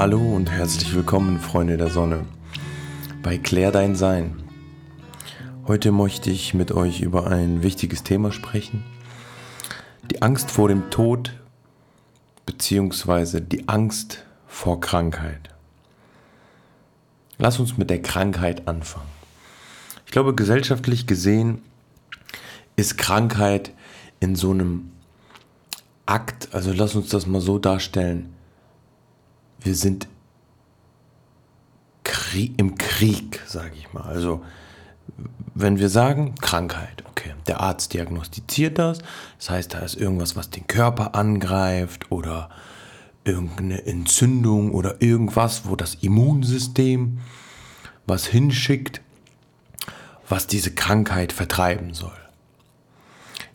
Hallo und herzlich willkommen, Freunde der Sonne, bei Klär dein Sein. Heute möchte ich mit euch über ein wichtiges Thema sprechen. Die Angst vor dem Tod beziehungsweise die Angst vor Krankheit. Lass uns mit der Krankheit anfangen. Ich glaube, gesellschaftlich gesehen ist Krankheit in so einem Akt, also lass uns das mal so darstellen, wir sind im Krieg, sage ich mal. Also wenn wir sagen Krankheit, okay, der Arzt diagnostiziert das, das heißt, da ist irgendwas, was den Körper angreift oder irgendeine Entzündung oder irgendwas, wo das Immunsystem was hinschickt, was diese Krankheit vertreiben soll.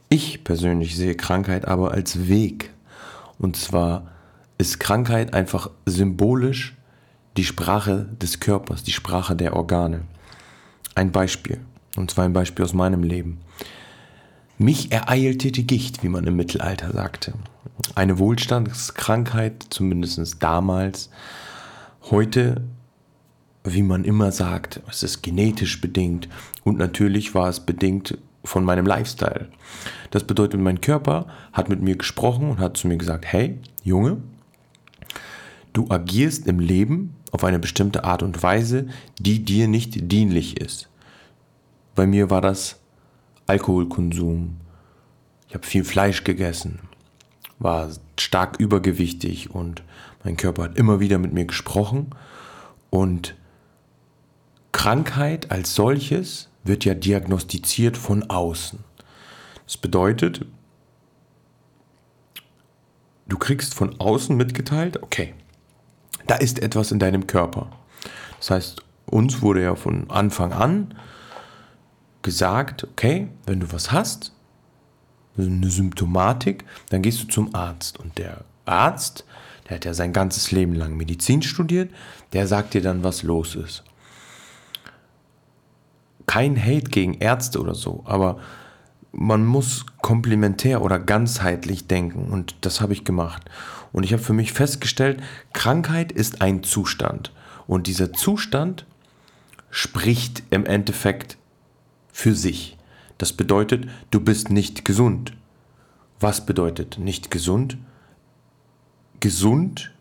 Ich persönlich sehe Krankheit aber als Weg. Und zwar ist Krankheit einfach symbolisch die Sprache des Körpers, die Sprache der Organe. Ein Beispiel, und zwar ein Beispiel aus meinem Leben. Mich ereilte die Gicht, wie man im Mittelalter sagte. Eine Wohlstandskrankheit, zumindest damals. Heute, wie man immer sagt, es ist genetisch bedingt und natürlich war es bedingt von meinem Lifestyle. Das bedeutet, mein Körper hat mit mir gesprochen und hat zu mir gesagt, hey, Junge, du agierst im Leben auf eine bestimmte Art und Weise, die dir nicht dienlich ist. Bei mir war das Alkoholkonsum. Ich habe viel Fleisch gegessen, war stark übergewichtig und mein Körper hat immer wieder mit mir gesprochen und Krankheit als solches wird ja diagnostiziert von außen. Das bedeutet, du kriegst von außen mitgeteilt, okay, da ist etwas in deinem Körper. Das heißt, uns wurde ja von Anfang an gesagt, okay, wenn du was hast, eine Symptomatik, dann gehst du zum Arzt. Und der Arzt, der hat ja sein ganzes Leben lang Medizin studiert, der sagt dir dann, was los ist kein Hate gegen Ärzte oder so, aber man muss komplementär oder ganzheitlich denken und das habe ich gemacht. Und ich habe für mich festgestellt, Krankheit ist ein Zustand und dieser Zustand spricht im Endeffekt für sich. Das bedeutet, du bist nicht gesund. Was bedeutet nicht gesund? Gesund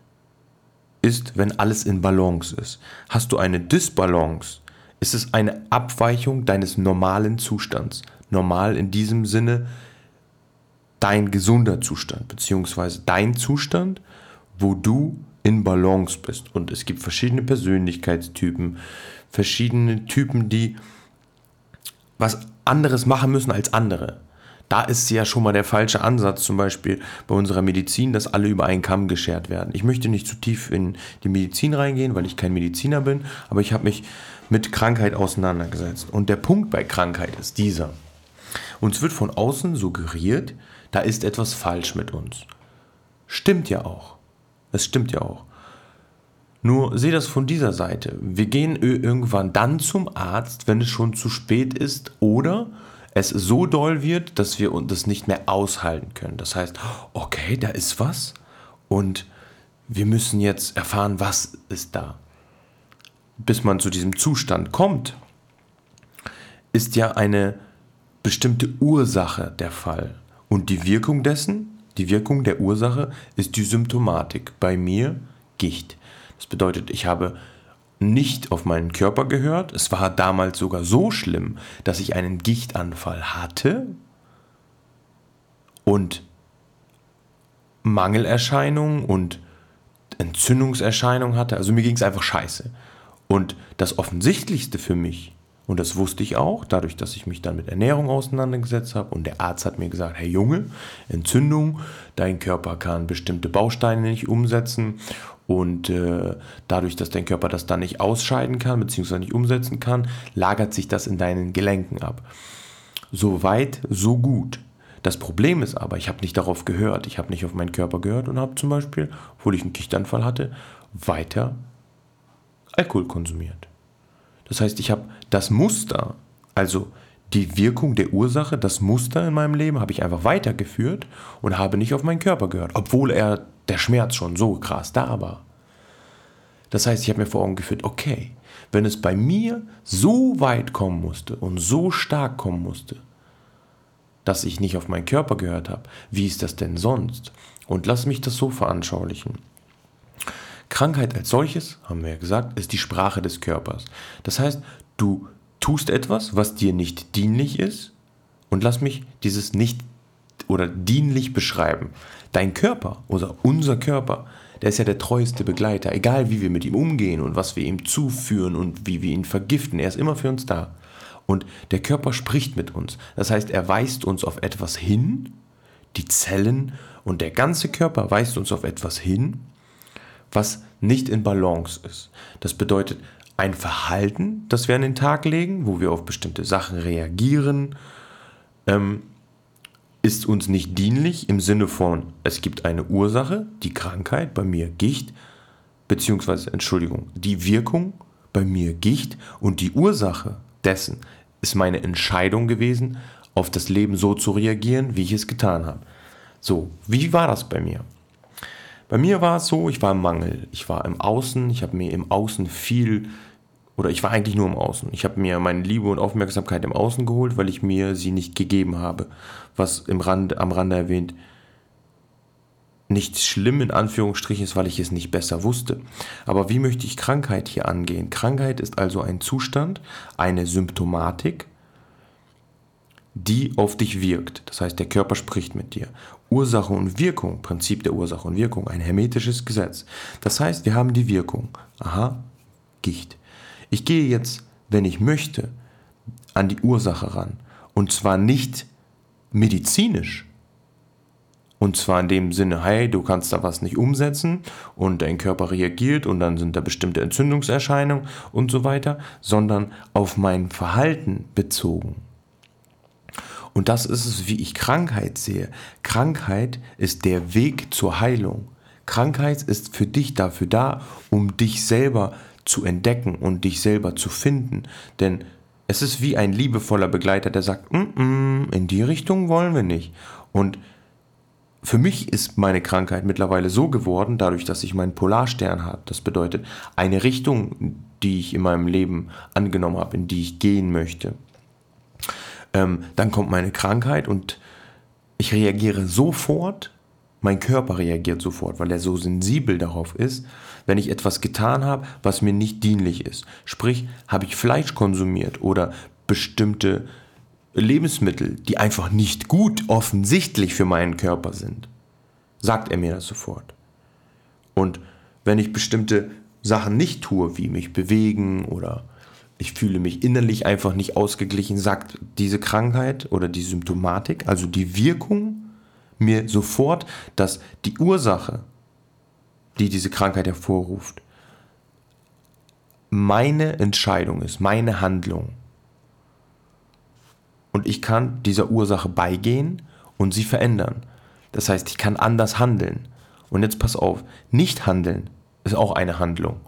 ist, wenn alles in Balance ist. Hast du eine Disbalance, ist es eine Abweichung deines normalen Zustands. Normal in diesem Sinne dein gesunder Zustand, beziehungsweise dein Zustand, wo du in Balance bist. Und es gibt verschiedene Persönlichkeitstypen, verschiedene Typen, die was anderes machen müssen als andere. Da ist ja schon mal der falsche Ansatz, zum Beispiel bei unserer Medizin, dass alle über einen Kamm geschert werden. Ich möchte nicht zu tief in die Medizin reingehen, weil ich kein Mediziner bin, aber ich habe mich mit Krankheit auseinandergesetzt. Und der Punkt bei Krankheit ist dieser. Uns wird von außen suggeriert, da ist etwas falsch mit uns. Stimmt ja auch. Es stimmt ja auch. Nur sehe das von dieser Seite. Wir gehen irgendwann dann zum Arzt, wenn es schon zu spät ist oder es so doll wird, dass wir das nicht mehr aushalten können. Das heißt, okay, da ist was und wir müssen jetzt erfahren, was ist da bis man zu diesem Zustand kommt, ist ja eine bestimmte Ursache der Fall. Und die Wirkung dessen, die Wirkung der Ursache ist die Symptomatik. Bei mir Gicht. Das bedeutet, ich habe nicht auf meinen Körper gehört. Es war damals sogar so schlimm, dass ich einen Gichtanfall hatte und Mangelerscheinungen und Entzündungserscheinungen hatte. Also mir ging es einfach scheiße. Und das Offensichtlichste für mich, und das wusste ich auch, dadurch, dass ich mich dann mit Ernährung auseinandergesetzt habe und der Arzt hat mir gesagt, hey Junge, Entzündung, dein Körper kann bestimmte Bausteine nicht umsetzen und äh, dadurch, dass dein Körper das dann nicht ausscheiden kann, beziehungsweise nicht umsetzen kann, lagert sich das in deinen Gelenken ab. So weit, so gut. Das Problem ist aber, ich habe nicht darauf gehört, ich habe nicht auf meinen Körper gehört und habe zum Beispiel, obwohl ich einen Kichtanfall hatte, weiter Alkohol konsumiert. Das heißt, ich habe das Muster, also die Wirkung der Ursache, das Muster in meinem Leben habe ich einfach weitergeführt und habe nicht auf meinen Körper gehört, obwohl er der Schmerz schon so krass da war. Das heißt, ich habe mir vor Augen geführt, okay, wenn es bei mir so weit kommen musste und so stark kommen musste, dass ich nicht auf meinen Körper gehört habe, wie ist das denn sonst? Und lass mich das so veranschaulichen. Krankheit als solches, haben wir ja gesagt, ist die Sprache des Körpers. Das heißt, du tust etwas, was dir nicht dienlich ist, und lass mich dieses nicht oder dienlich beschreiben. Dein Körper oder unser Körper, der ist ja der treueste Begleiter, egal wie wir mit ihm umgehen und was wir ihm zuführen und wie wir ihn vergiften, er ist immer für uns da. Und der Körper spricht mit uns. Das heißt, er weist uns auf etwas hin, die Zellen und der ganze Körper weist uns auf etwas hin, was nicht in Balance ist. Das bedeutet ein Verhalten, das wir an den Tag legen, wo wir auf bestimmte Sachen reagieren, ähm, ist uns nicht dienlich im Sinne von, es gibt eine Ursache, die Krankheit, bei mir Gicht, beziehungsweise, Entschuldigung, die Wirkung, bei mir Gicht und die Ursache dessen ist meine Entscheidung gewesen, auf das Leben so zu reagieren, wie ich es getan habe. So, wie war das bei mir? Bei mir war es so, ich war im Mangel. Ich war im Außen, ich habe mir im Außen viel, oder ich war eigentlich nur im Außen. Ich habe mir meine Liebe und Aufmerksamkeit im Außen geholt, weil ich mir sie nicht gegeben habe. Was im Rand, am Rande erwähnt, nichts schlimm in Anführungsstrichen ist, weil ich es nicht besser wusste. Aber wie möchte ich Krankheit hier angehen? Krankheit ist also ein Zustand, eine Symptomatik, die auf dich wirkt. Das heißt, der Körper spricht mit dir. Ursache und Wirkung, Prinzip der Ursache und Wirkung, ein hermetisches Gesetz. Das heißt, wir haben die Wirkung. Aha, Gicht. Ich gehe jetzt, wenn ich möchte, an die Ursache ran. Und zwar nicht medizinisch, und zwar in dem Sinne, hey, du kannst da was nicht umsetzen und dein Körper reagiert und dann sind da bestimmte Entzündungserscheinungen und so weiter, sondern auf mein Verhalten bezogen. Und das ist es, wie ich Krankheit sehe. Krankheit ist der Weg zur Heilung. Krankheit ist für dich dafür da, um dich selber zu entdecken und dich selber zu finden. Denn es ist wie ein liebevoller Begleiter, der sagt, mm -mm, in die Richtung wollen wir nicht. Und für mich ist meine Krankheit mittlerweile so geworden, dadurch, dass ich meinen Polarstern habe. Das bedeutet, eine Richtung, die ich in meinem Leben angenommen habe, in die ich gehen möchte. Ähm, dann kommt meine Krankheit und ich reagiere sofort, mein Körper reagiert sofort, weil er so sensibel darauf ist, wenn ich etwas getan habe, was mir nicht dienlich ist. Sprich, habe ich Fleisch konsumiert oder bestimmte Lebensmittel, die einfach nicht gut offensichtlich für meinen Körper sind, sagt er mir das sofort. Und wenn ich bestimmte Sachen nicht tue, wie mich bewegen oder ich fühle mich innerlich einfach nicht ausgeglichen, sagt diese Krankheit oder die Symptomatik, also die Wirkung, mir sofort, dass die Ursache, die diese Krankheit hervorruft, meine Entscheidung ist, meine Handlung und ich kann dieser Ursache beigehen und sie verändern. Das heißt, ich kann anders handeln. Und jetzt pass auf, nicht handeln ist auch eine Handlung.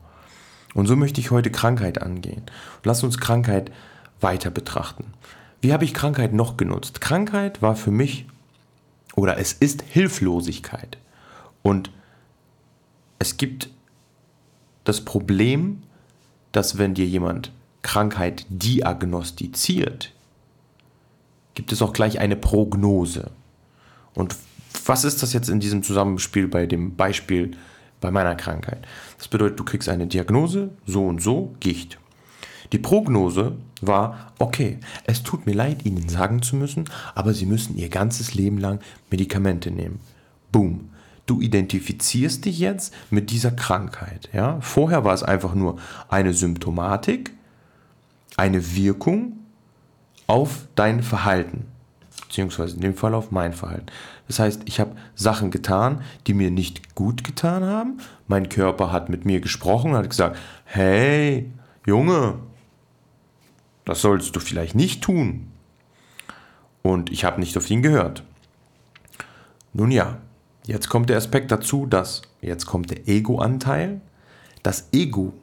Und so möchte ich heute Krankheit angehen. lass uns Krankheit weiter betrachten. Wie habe ich Krankheit noch genutzt? Krankheit war für mich oder es ist Hilflosigkeit. Und es gibt das Problem, dass wenn dir jemand Krankheit diagnostiziert, gibt es auch gleich eine Prognose. Und was ist das jetzt in diesem Zusammenspiel bei dem Beispiel bei meiner Krankheit? Das bedeutet, du kriegst eine Diagnose, so und so, Gicht. Die Prognose war, okay, es tut mir leid, Ihnen sagen zu müssen, aber Sie müssen Ihr ganzes Leben lang Medikamente nehmen. Boom. Du identifizierst dich jetzt mit dieser Krankheit. Ja? Vorher war es einfach nur eine Symptomatik, eine Wirkung auf dein Verhalten, beziehungsweise in dem Fall auf mein Verhalten. Das heißt, ich habe Sachen getan, die mir nicht gut getan haben. Mein Körper hat mit mir gesprochen, hat gesagt, hey, Junge, das sollst du vielleicht nicht tun. Und ich habe nicht auf ihn gehört. Nun ja, jetzt kommt der Aspekt dazu, dass jetzt kommt der Ego-Anteil. Das Ego,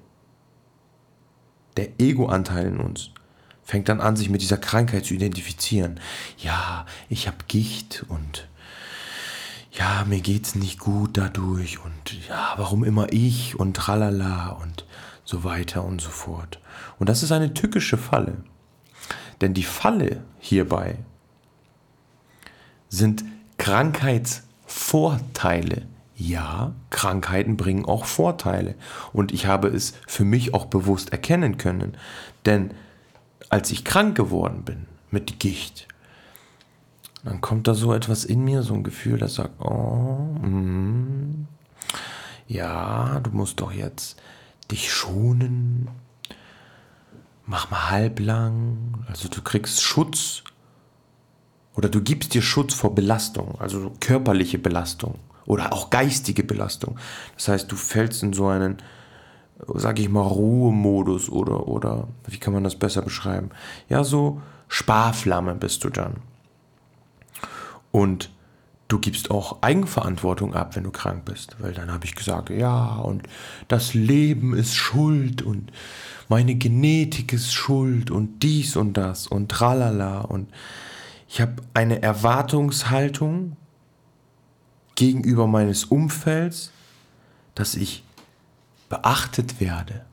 der Ego-Anteil in uns, fängt dann an, sich mit dieser Krankheit zu identifizieren. Ja, ich habe Gicht und ja, mir geht's nicht gut dadurch und ja, warum immer ich und tralala und so weiter und so fort. Und das ist eine tückische Falle. Denn die Falle hierbei sind Krankheitsvorteile. Ja, Krankheiten bringen auch Vorteile. Und ich habe es für mich auch bewusst erkennen können. Denn als ich krank geworden bin mit Gicht, dann kommt da so etwas in mir, so ein Gefühl, das sagt, oh, mm, ja, du musst doch jetzt dich schonen. Mach mal halblang. Also du kriegst Schutz oder du gibst dir Schutz vor Belastung, also körperliche Belastung oder auch geistige Belastung. Das heißt, du fällst in so einen, sag ich mal, Ruhemodus oder, oder wie kann man das besser beschreiben? Ja, so Sparflamme bist du dann. Und du gibst auch Eigenverantwortung ab, wenn du krank bist. Weil dann habe ich gesagt, ja, und das Leben ist schuld und meine Genetik ist schuld und dies und das und tralala. Und ich habe eine Erwartungshaltung gegenüber meines Umfelds, dass ich beachtet werde,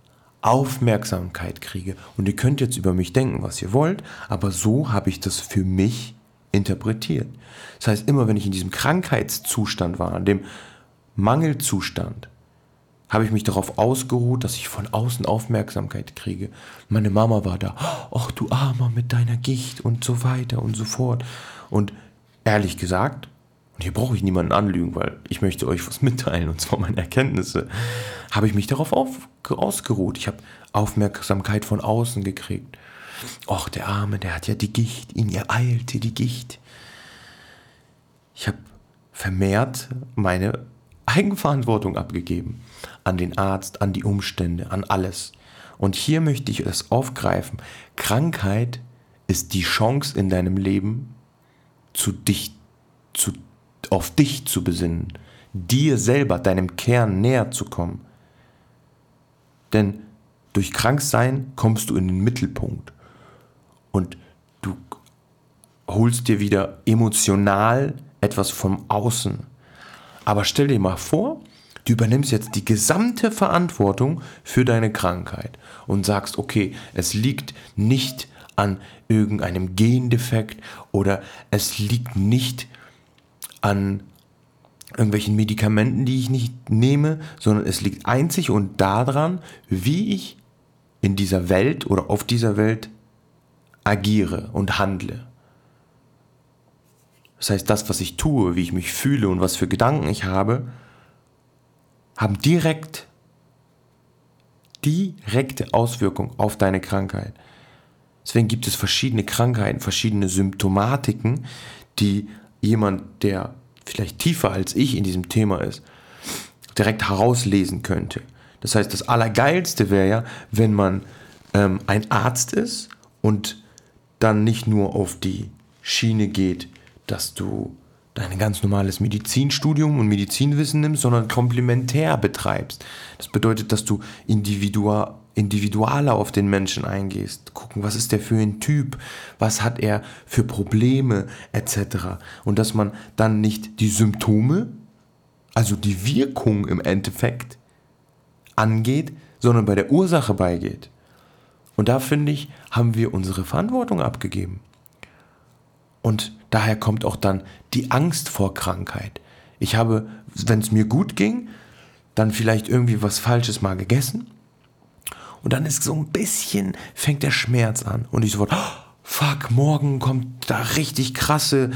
Aufmerksamkeit kriege. Und ihr könnt jetzt über mich denken, was ihr wollt, aber so habe ich das für mich interpretiert. Das heißt, immer wenn ich in diesem Krankheitszustand war, in dem Mangelzustand, habe ich mich darauf ausgeruht, dass ich von außen Aufmerksamkeit kriege. Meine Mama war da, ach du Armer mit deiner Gicht und so weiter und so fort. Und ehrlich gesagt, und hier brauche ich niemanden anlügen, weil ich möchte euch was mitteilen, und zwar meine Erkenntnisse, habe ich mich darauf auf, ausgeruht. Ich habe Aufmerksamkeit von außen gekriegt. Och, der Arme, der hat ja die Gicht, ihn ereilte die Gicht. Ich habe vermehrt meine Eigenverantwortung abgegeben an den Arzt, an die Umstände, an alles. Und hier möchte ich es aufgreifen. Krankheit ist die Chance in deinem Leben, zu dich, zu, auf dich zu besinnen, dir selber, deinem Kern näher zu kommen. Denn durch Kranksein kommst du in den Mittelpunkt und du holst dir wieder emotional etwas vom Außen. Aber stell dir mal vor, du übernimmst jetzt die gesamte Verantwortung für deine Krankheit und sagst, okay, es liegt nicht an irgendeinem Gendefekt oder es liegt nicht an irgendwelchen Medikamenten, die ich nicht nehme, sondern es liegt einzig und daran, wie ich in dieser Welt oder auf dieser Welt agiere und handle. Das heißt, das, was ich tue, wie ich mich fühle und was für Gedanken ich habe, haben direkt direkte Auswirkung auf deine Krankheit. Deswegen gibt es verschiedene Krankheiten, verschiedene Symptomatiken, die jemand, der vielleicht tiefer als ich in diesem Thema ist, direkt herauslesen könnte. Das heißt, das Allergeilste wäre ja, wenn man ähm, ein Arzt ist und dann nicht nur auf die Schiene geht, dass du dein ganz normales Medizinstudium und Medizinwissen nimmst, sondern komplementär betreibst. Das bedeutet, dass du individual, individualer auf den Menschen eingehst. Gucken, was ist der für ein Typ, was hat er für Probleme etc. Und dass man dann nicht die Symptome, also die Wirkung im Endeffekt angeht, sondern bei der Ursache beigeht. Und da finde ich, haben wir unsere Verantwortung abgegeben. Und daher kommt auch dann die Angst vor Krankheit. Ich habe, wenn es mir gut ging, dann vielleicht irgendwie was Falsches mal gegessen. Und dann ist so ein bisschen, fängt der Schmerz an. Und ich sofort, oh, fuck, morgen kommt da richtig krasse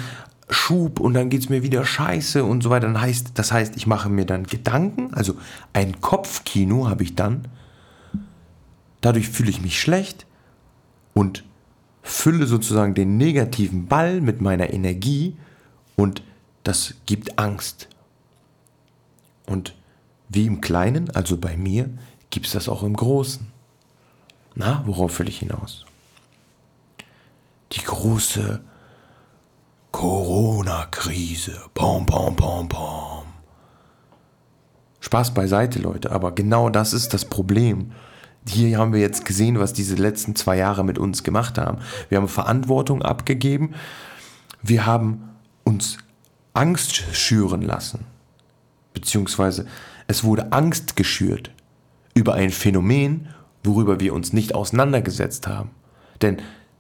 Schub und dann geht es mir wieder scheiße und so weiter. Dann heißt, das heißt, ich mache mir dann Gedanken, also ein Kopfkino habe ich dann Dadurch fühle ich mich schlecht und fülle sozusagen den negativen Ball mit meiner Energie und das gibt Angst. Und wie im Kleinen, also bei mir, gibt es das auch im Großen. Na, worauf will ich hinaus? Die große Corona-Krise. Pom, pom, pom, pom. Spaß beiseite, Leute, aber genau das ist das Problem hier haben wir jetzt gesehen, was diese letzten zwei Jahre mit uns gemacht haben. Wir haben Verantwortung abgegeben. Wir haben uns Angst schüren lassen. Beziehungsweise es wurde Angst geschürt über ein Phänomen, worüber wir uns nicht auseinandergesetzt haben. Denn,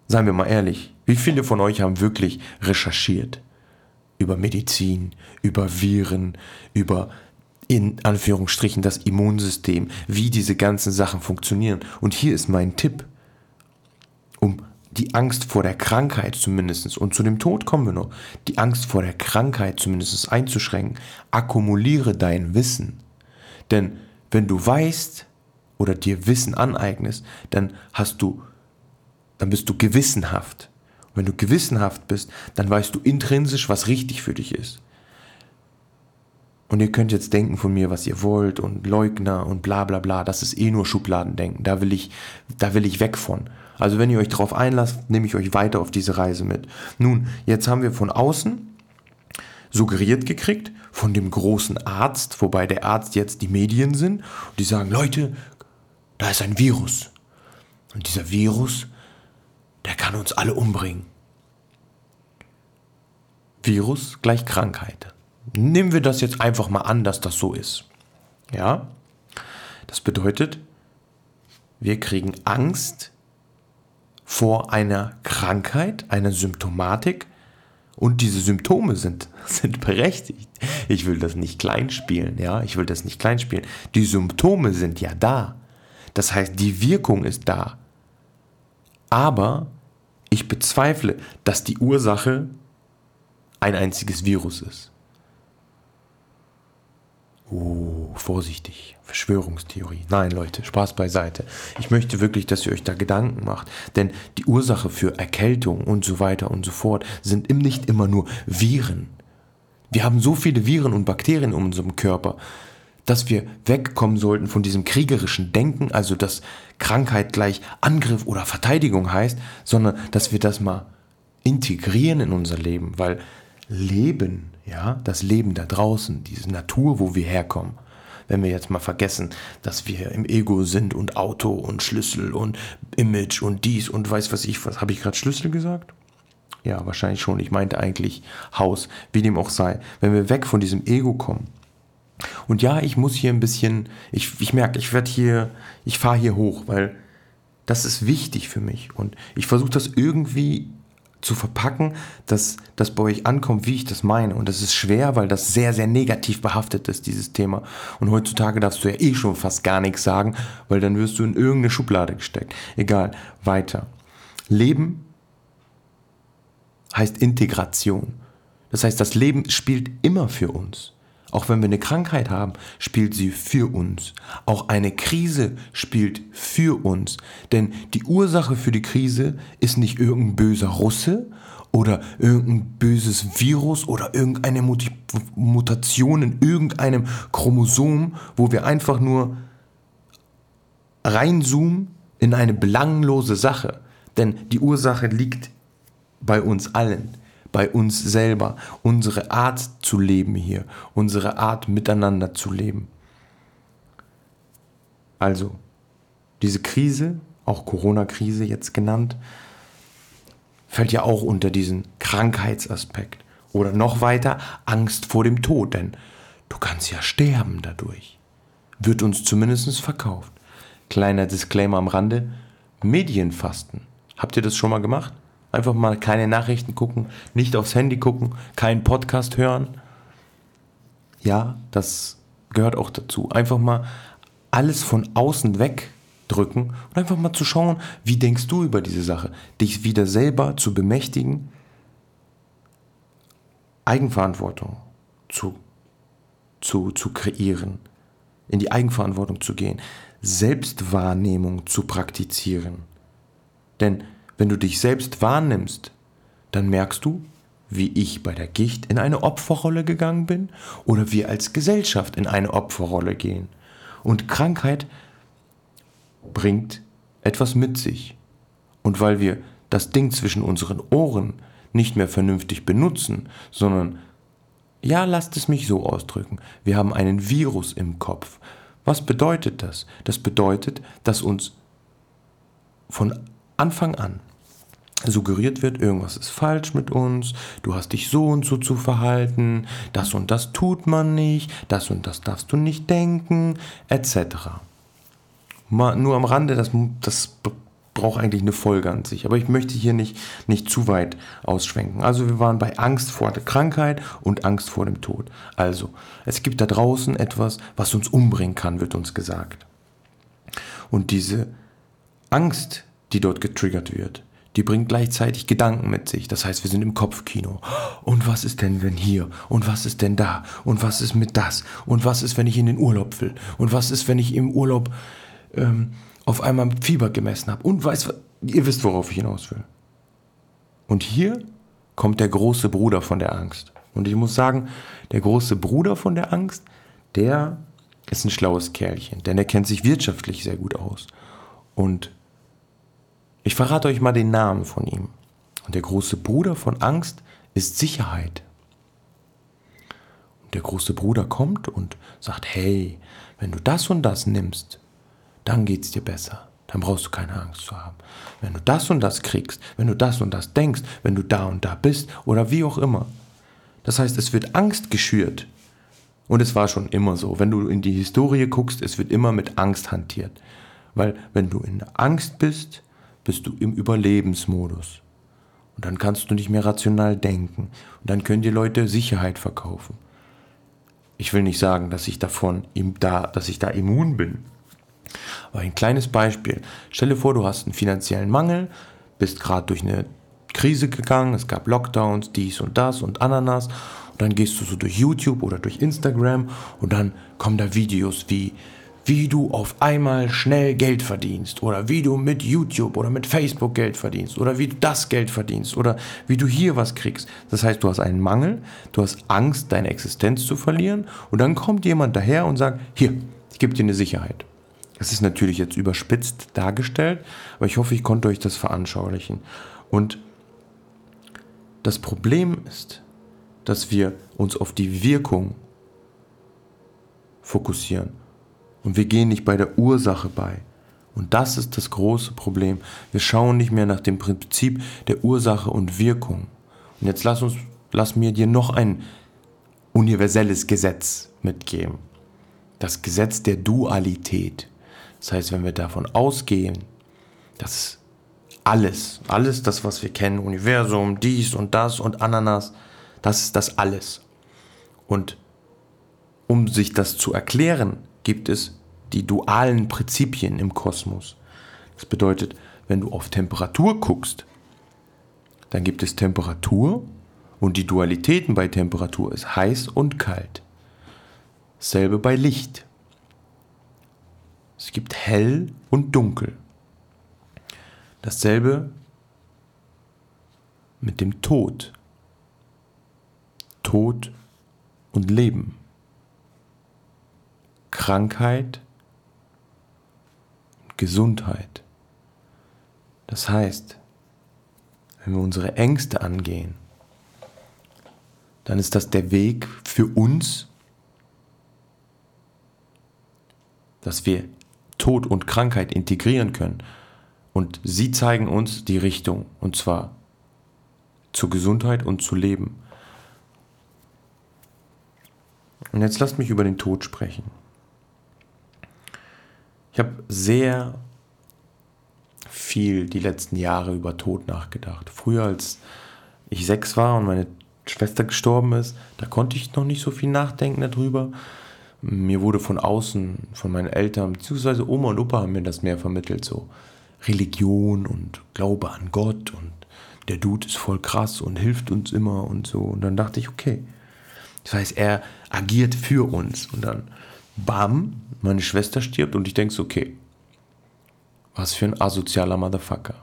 seien wir mal ehrlich, wie viele von euch haben wirklich recherchiert? Über Medizin, über Viren, über in Anführungsstrichen das Immunsystem, wie diese ganzen Sachen funktionieren. Und hier ist mein Tipp, um die Angst vor der Krankheit zumindest, und zu dem Tod kommen wir noch, die Angst vor der Krankheit zumindest einzuschränken, akkumuliere dein Wissen. Denn wenn du weißt oder dir Wissen aneignest, dann hast du, dann bist du gewissenhaft. Und wenn du gewissenhaft bist, dann weißt du intrinsisch, was richtig für dich ist. Und ihr könnt jetzt denken von mir, was ihr wollt und Leugner und bla bla bla, das ist eh nur Schubladendenken. Da will ich, da will ich weg von. Also wenn ihr euch darauf einlasst, nehme ich euch weiter auf diese Reise mit. Nun, jetzt haben wir von außen suggeriert gekriegt von dem großen Arzt, wobei der Arzt jetzt die Medien sind, und die sagen, Leute, da ist ein Virus. Und dieser Virus, der kann uns alle umbringen. Virus gleich Krankheit. Nehmen wir das jetzt einfach mal an, dass das so ist. Ja? Das bedeutet, wir kriegen Angst vor einer Krankheit, einer Symptomatik und diese Symptome sind, sind berechtigt. Ich will das nicht kleinspielen, ja, ich will das nicht kleinspielen. Die Symptome sind ja da. Das heißt, die Wirkung ist da. Aber ich bezweifle, dass die Ursache ein einziges Virus ist. Oh, vorsichtig. Verschwörungstheorie. Nein, Leute, Spaß beiseite. Ich möchte wirklich, dass ihr euch da Gedanken macht. Denn die Ursache für Erkältung und so weiter und so fort sind nicht immer nur Viren. Wir haben so viele Viren und Bakterien in unserem Körper, dass wir wegkommen sollten von diesem kriegerischen Denken, also dass Krankheit gleich Angriff oder Verteidigung heißt, sondern dass wir das mal integrieren in unser Leben, weil Leben ja, das Leben da draußen, diese Natur, wo wir herkommen. Wenn wir jetzt mal vergessen, dass wir im Ego sind und Auto und Schlüssel und Image und dies und weiß was ich, was habe ich gerade Schlüssel gesagt? Ja, wahrscheinlich schon. Ich meinte eigentlich Haus, wie dem auch sei. Wenn wir weg von diesem Ego kommen. Und ja, ich muss hier ein bisschen, ich, ich merke, ich werde hier, ich fahre hier hoch, weil das ist wichtig für mich. Und ich versuche das irgendwie zu verpacken, dass das bei euch ankommt, wie ich das meine. Und das ist schwer, weil das sehr, sehr negativ behaftet ist, dieses Thema. Und heutzutage darfst du ja eh schon fast gar nichts sagen, weil dann wirst du in irgendeine Schublade gesteckt. Egal, weiter. Leben heißt Integration. Das heißt, das Leben spielt immer für uns. Auch wenn wir eine Krankheit haben, spielt sie für uns. Auch eine Krise spielt für uns. Denn die Ursache für die Krise ist nicht irgendein böser Russe oder irgendein böses Virus oder irgendeine Mutation in irgendeinem Chromosom, wo wir einfach nur reinzoomen in eine belanglose Sache. Denn die Ursache liegt bei uns allen bei uns selber, unsere Art zu leben hier, unsere Art miteinander zu leben. Also, diese Krise, auch Corona-Krise jetzt genannt, fällt ja auch unter diesen Krankheitsaspekt. Oder noch weiter, Angst vor dem Tod, denn du kannst ja sterben dadurch. Wird uns zumindest verkauft. Kleiner Disclaimer am Rande, Medienfasten. Habt ihr das schon mal gemacht? Einfach mal keine Nachrichten gucken, nicht aufs Handy gucken, keinen Podcast hören. Ja, das gehört auch dazu. Einfach mal alles von außen wegdrücken und einfach mal zu schauen, wie denkst du über diese Sache. Dich wieder selber zu bemächtigen, Eigenverantwortung zu, zu, zu kreieren, in die Eigenverantwortung zu gehen, Selbstwahrnehmung zu praktizieren. Denn wenn du dich selbst wahrnimmst, dann merkst du, wie ich bei der Gicht in eine Opferrolle gegangen bin oder wir als Gesellschaft in eine Opferrolle gehen. Und Krankheit bringt etwas mit sich. Und weil wir das Ding zwischen unseren Ohren nicht mehr vernünftig benutzen, sondern, ja, lasst es mich so ausdrücken, wir haben einen Virus im Kopf. Was bedeutet das? Das bedeutet, dass uns von Anfang an suggeriert wird, irgendwas ist falsch mit uns, du hast dich so und so zu verhalten, das und das tut man nicht, das und das darfst du nicht denken, etc. Mal nur am Rande, das, das braucht eigentlich eine Folge an sich, aber ich möchte hier nicht, nicht zu weit ausschwenken. Also wir waren bei Angst vor der Krankheit und Angst vor dem Tod. Also, es gibt da draußen etwas, was uns umbringen kann, wird uns gesagt. Und diese Angst, die dort getriggert wird, die bringt gleichzeitig Gedanken mit sich. Das heißt, wir sind im Kopfkino. Und was ist denn, wenn hier? Und was ist denn da? Und was ist mit das? Und was ist, wenn ich in den Urlaub will? Und was ist, wenn ich im Urlaub ähm, auf einmal Fieber gemessen habe? Und weiß, ihr wisst, worauf ich hinaus will. Und hier kommt der große Bruder von der Angst. Und ich muss sagen, der große Bruder von der Angst, der ist ein schlaues Kerlchen, denn er kennt sich wirtschaftlich sehr gut aus. Und ich verrate euch mal den Namen von ihm. Und der große Bruder von Angst ist Sicherheit. Und der große Bruder kommt und sagt, hey, wenn du das und das nimmst, dann geht es dir besser. Dann brauchst du keine Angst zu haben. Wenn du das und das kriegst, wenn du das und das denkst, wenn du da und da bist oder wie auch immer. Das heißt, es wird Angst geschürt. Und es war schon immer so. Wenn du in die Historie guckst, es wird immer mit Angst hantiert. Weil wenn du in Angst bist, bist du im Überlebensmodus. Und dann kannst du nicht mehr rational denken. Und dann können die Leute Sicherheit verkaufen. Ich will nicht sagen, dass ich davon da, dass ich da immun bin. Aber ein kleines Beispiel. Stell dir vor, du hast einen finanziellen Mangel, bist gerade durch eine Krise gegangen, es gab Lockdowns, dies und das und Ananas. Und dann gehst du so durch YouTube oder durch Instagram und dann kommen da Videos wie wie du auf einmal schnell Geld verdienst oder wie du mit YouTube oder mit Facebook Geld verdienst oder wie du das Geld verdienst oder wie du hier was kriegst. Das heißt, du hast einen Mangel, du hast Angst, deine Existenz zu verlieren und dann kommt jemand daher und sagt, hier, ich gebe dir eine Sicherheit. Das ist natürlich jetzt überspitzt dargestellt, aber ich hoffe, ich konnte euch das veranschaulichen. Und das Problem ist, dass wir uns auf die Wirkung fokussieren und wir gehen nicht bei der Ursache bei. Und das ist das große Problem. Wir schauen nicht mehr nach dem Prinzip der Ursache und Wirkung. Und jetzt lass uns, lass mir dir noch ein universelles Gesetz mitgeben. Das Gesetz der Dualität. Das heißt, wenn wir davon ausgehen, dass alles, alles das, was wir kennen, Universum, dies und das und Ananas, das ist das alles. Und um sich das zu erklären, gibt es die dualen Prinzipien im Kosmos. Das bedeutet, wenn du auf Temperatur guckst, dann gibt es Temperatur und die Dualitäten bei Temperatur ist heiß und kalt. Dasselbe bei Licht. Es gibt hell und dunkel. Dasselbe mit dem Tod. Tod und Leben. Krankheit, Gesundheit. Das heißt, wenn wir unsere Ängste angehen, dann ist das der Weg für uns, dass wir Tod und Krankheit integrieren können. Und sie zeigen uns die Richtung, und zwar zur Gesundheit und zu Leben. Und jetzt lasst mich über den Tod sprechen. Ich habe sehr viel die letzten Jahre über Tod nachgedacht. Früher, als ich sechs war und meine Schwester gestorben ist, da konnte ich noch nicht so viel nachdenken darüber. Mir wurde von außen, von meinen Eltern, beziehungsweise Oma und Opa haben mir das mehr vermittelt, so Religion und Glaube an Gott und der Dude ist voll krass und hilft uns immer und so. Und dann dachte ich, okay. Das heißt, er agiert für uns. Und dann bam, meine Schwester stirbt und ich denke okay, was für ein asozialer Motherfucker.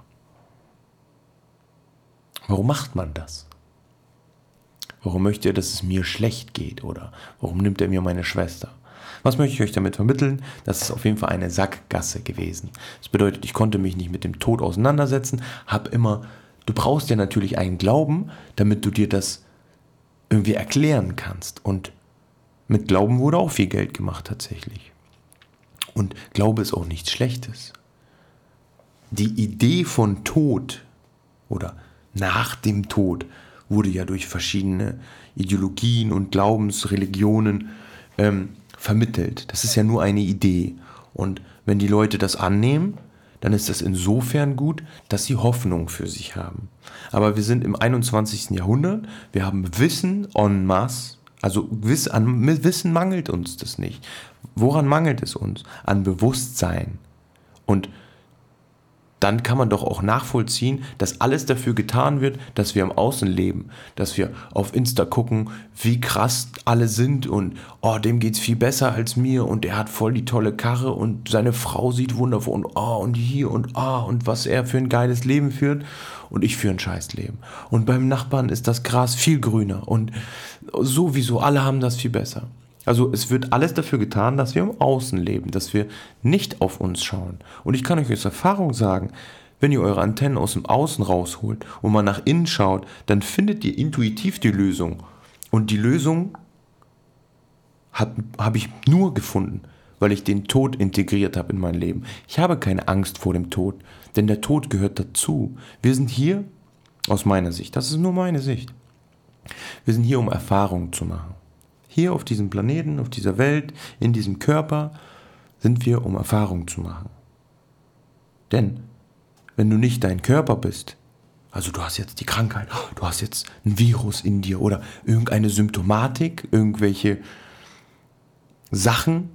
Warum macht man das? Warum möchte er, dass es mir schlecht geht? Oder warum nimmt er mir meine Schwester? Was möchte ich euch damit vermitteln? Das ist auf jeden Fall eine Sackgasse gewesen. Das bedeutet, ich konnte mich nicht mit dem Tod auseinandersetzen, habe immer, du brauchst ja natürlich einen Glauben, damit du dir das irgendwie erklären kannst. Und mit Glauben wurde auch viel Geld gemacht tatsächlich. Und Glaube ist auch nichts Schlechtes. Die Idee von Tod oder nach dem Tod wurde ja durch verschiedene Ideologien und Glaubensreligionen ähm, vermittelt. Das ist ja nur eine Idee. Und wenn die Leute das annehmen, dann ist das insofern gut, dass sie Hoffnung für sich haben. Aber wir sind im 21. Jahrhundert, wir haben Wissen en masse, also an Wissen mangelt uns das nicht. Woran mangelt es uns? An Bewusstsein. Und dann kann man doch auch nachvollziehen, dass alles dafür getan wird, dass wir im Außen leben, dass wir auf Insta gucken, wie krass alle sind und oh, dem geht's viel besser als mir und er hat voll die tolle Karre und seine Frau sieht wundervoll und oh und hier und ah oh, und was er für ein geiles Leben führt und ich für ein Scheißleben. Und beim Nachbarn ist das Gras viel grüner und sowieso alle haben das viel besser. Also es wird alles dafür getan, dass wir im Außen leben, dass wir nicht auf uns schauen. Und ich kann euch aus Erfahrung sagen, wenn ihr eure Antennen aus dem Außen rausholt und mal nach innen schaut, dann findet ihr intuitiv die Lösung. Und die Lösung habe ich nur gefunden, weil ich den Tod integriert habe in mein Leben. Ich habe keine Angst vor dem Tod, denn der Tod gehört dazu. Wir sind hier, aus meiner Sicht, das ist nur meine Sicht, wir sind hier, um Erfahrungen zu machen. Hier auf diesem Planeten, auf dieser Welt, in diesem Körper sind wir, um Erfahrungen zu machen. Denn wenn du nicht dein Körper bist, also du hast jetzt die Krankheit, du hast jetzt ein Virus in dir oder irgendeine Symptomatik, irgendwelche Sachen,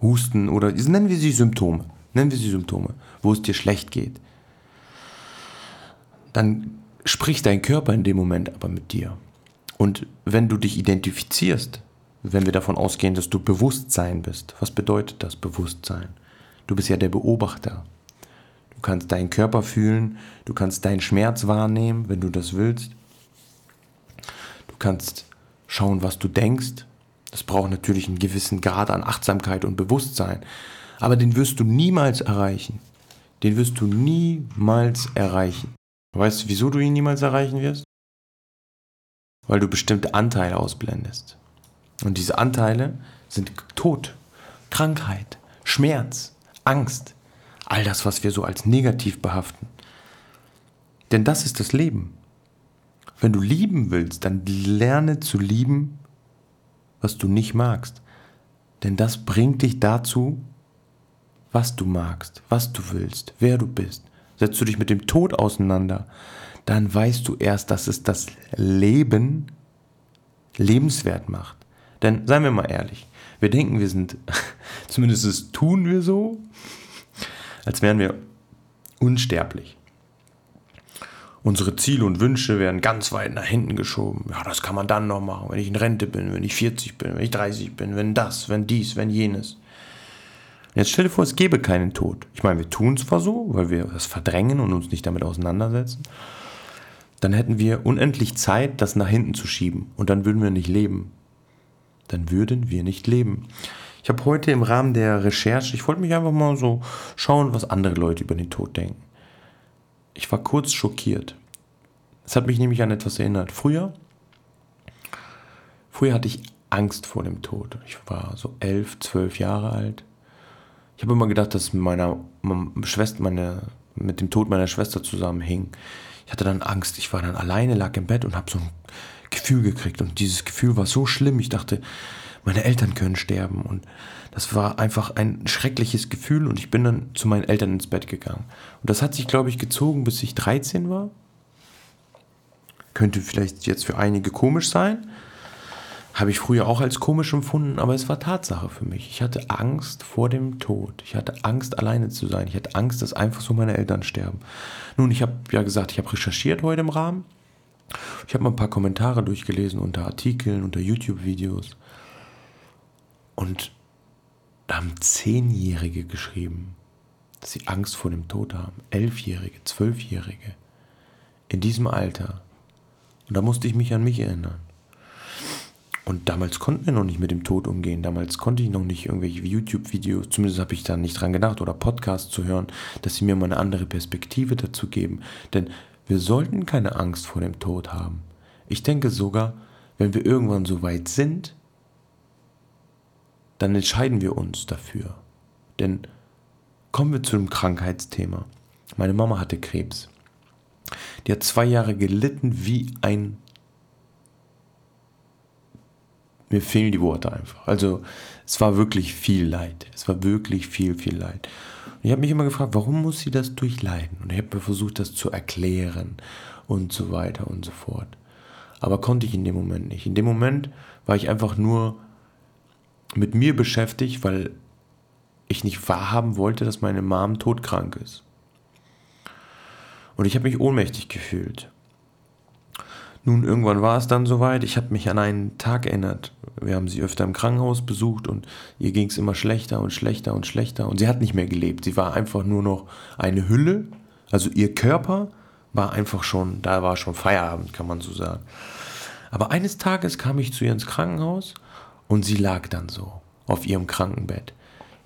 Husten oder nennen wir sie Symptome, nennen wir sie Symptome, wo es dir schlecht geht, dann spricht dein Körper in dem Moment aber mit dir. Und wenn du dich identifizierst, wenn wir davon ausgehen, dass du Bewusstsein bist, was bedeutet das Bewusstsein? Du bist ja der Beobachter. Du kannst deinen Körper fühlen, du kannst deinen Schmerz wahrnehmen, wenn du das willst. Du kannst schauen, was du denkst. Das braucht natürlich einen gewissen Grad an Achtsamkeit und Bewusstsein. Aber den wirst du niemals erreichen. Den wirst du niemals erreichen. Weißt du, wieso du ihn niemals erreichen wirst? weil du bestimmte Anteile ausblendest. Und diese Anteile sind Tod, Krankheit, Schmerz, Angst, all das, was wir so als negativ behaften. Denn das ist das Leben. Wenn du lieben willst, dann lerne zu lieben, was du nicht magst. Denn das bringt dich dazu, was du magst, was du willst, wer du bist. Setzt du dich mit dem Tod auseinander, dann weißt du erst, dass es das Leben lebenswert macht. Denn seien wir mal ehrlich, wir denken, wir sind, zumindest tun wir so, als wären wir unsterblich. Unsere Ziele und Wünsche werden ganz weit nach hinten geschoben. Ja, das kann man dann noch machen, wenn ich in Rente bin, wenn ich 40 bin, wenn ich 30 bin, wenn das, wenn dies, wenn jenes. Jetzt stell dir vor, es gäbe keinen Tod. Ich meine, wir tun es zwar so, weil wir das verdrängen und uns nicht damit auseinandersetzen dann hätten wir unendlich Zeit, das nach hinten zu schieben. Und dann würden wir nicht leben. Dann würden wir nicht leben. Ich habe heute im Rahmen der Recherche, ich wollte mich einfach mal so schauen, was andere Leute über den Tod denken. Ich war kurz schockiert. Es hat mich nämlich an etwas erinnert. Früher, früher hatte ich Angst vor dem Tod. Ich war so elf, zwölf Jahre alt. Ich habe immer gedacht, dass meiner Schwester, meine, mit dem Tod meiner Schwester zusammenhing. Ich hatte dann Angst. Ich war dann alleine, lag im Bett und habe so ein Gefühl gekriegt. Und dieses Gefühl war so schlimm. Ich dachte, meine Eltern können sterben. Und das war einfach ein schreckliches Gefühl. Und ich bin dann zu meinen Eltern ins Bett gegangen. Und das hat sich, glaube ich, gezogen, bis ich 13 war. Könnte vielleicht jetzt für einige komisch sein. Habe ich früher auch als komisch empfunden, aber es war Tatsache für mich. Ich hatte Angst vor dem Tod. Ich hatte Angst, alleine zu sein. Ich hatte Angst, dass einfach so meine Eltern sterben. Nun, ich habe ja gesagt, ich habe recherchiert heute im Rahmen. Ich habe mal ein paar Kommentare durchgelesen unter Artikeln, unter YouTube-Videos. Und da haben Zehnjährige geschrieben, dass sie Angst vor dem Tod haben. Elfjährige, Zwölfjährige. In diesem Alter. Und da musste ich mich an mich erinnern. Und damals konnten wir noch nicht mit dem Tod umgehen. Damals konnte ich noch nicht irgendwelche YouTube-Videos, zumindest habe ich da nicht dran gedacht, oder Podcasts zu hören, dass sie mir mal eine andere Perspektive dazu geben. Denn wir sollten keine Angst vor dem Tod haben. Ich denke sogar, wenn wir irgendwann so weit sind, dann entscheiden wir uns dafür. Denn kommen wir zu dem Krankheitsthema. Meine Mama hatte Krebs. Die hat zwei Jahre gelitten wie ein... Mir fehlen die Worte einfach. Also es war wirklich viel Leid. Es war wirklich viel, viel Leid. Und ich habe mich immer gefragt, warum muss sie das durchleiden? Und ich habe versucht, das zu erklären und so weiter und so fort. Aber konnte ich in dem Moment nicht. In dem Moment war ich einfach nur mit mir beschäftigt, weil ich nicht wahrhaben wollte, dass meine Mom todkrank ist. Und ich habe mich ohnmächtig gefühlt. Nun, irgendwann war es dann soweit. Ich habe mich an einen Tag erinnert. Wir haben sie öfter im Krankenhaus besucht und ihr ging es immer schlechter und schlechter und schlechter. Und sie hat nicht mehr gelebt. Sie war einfach nur noch eine Hülle. Also ihr Körper war einfach schon, da war schon Feierabend, kann man so sagen. Aber eines Tages kam ich zu ihr ins Krankenhaus und sie lag dann so auf ihrem Krankenbett.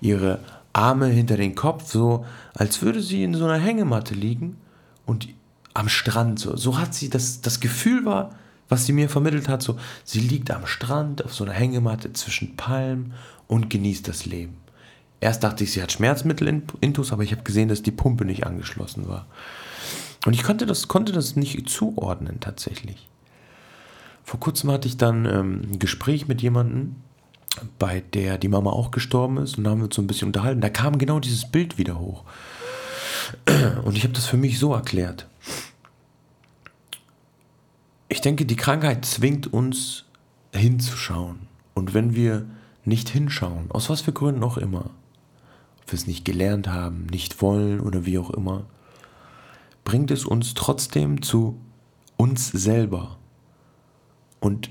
Ihre Arme hinter den Kopf, so als würde sie in so einer Hängematte liegen und am Strand. So, so hat sie das, das Gefühl war, was sie mir vermittelt hat, so, sie liegt am Strand auf so einer Hängematte zwischen Palmen und genießt das Leben. Erst dachte ich, sie hat Schmerzmittel intus, aber ich habe gesehen, dass die Pumpe nicht angeschlossen war. Und ich konnte das, konnte das nicht zuordnen tatsächlich. Vor kurzem hatte ich dann ähm, ein Gespräch mit jemandem, bei der die Mama auch gestorben ist und da haben wir uns so ein bisschen unterhalten. Da kam genau dieses Bild wieder hoch. Und ich habe das für mich so erklärt. Ich denke, die Krankheit zwingt uns hinzuschauen. Und wenn wir nicht hinschauen, aus was für Gründen auch immer, ob wir es nicht gelernt haben, nicht wollen oder wie auch immer, bringt es uns trotzdem zu uns selber. Und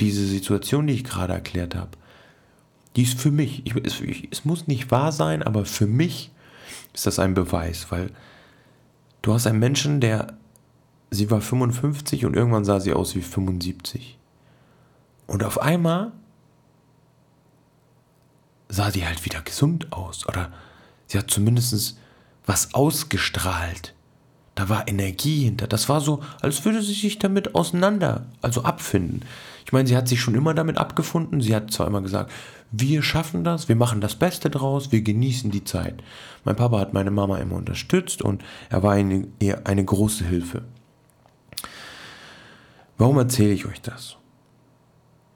diese Situation, die ich gerade erklärt habe, die ist für mich, ich, es, es muss nicht wahr sein, aber für mich ist das ein Beweis, weil du hast einen Menschen, der, sie war 55 und irgendwann sah sie aus wie 75. Und auf einmal sah sie halt wieder gesund aus oder sie hat zumindest was ausgestrahlt. Da war Energie hinter. Das war so, als würde sie sich damit auseinander, also abfinden. Ich meine, sie hat sich schon immer damit abgefunden. Sie hat zwar immer gesagt, wir schaffen das, wir machen das Beste draus, wir genießen die Zeit. Mein Papa hat meine Mama immer unterstützt und er war eine, eine große Hilfe. Warum erzähle ich euch das?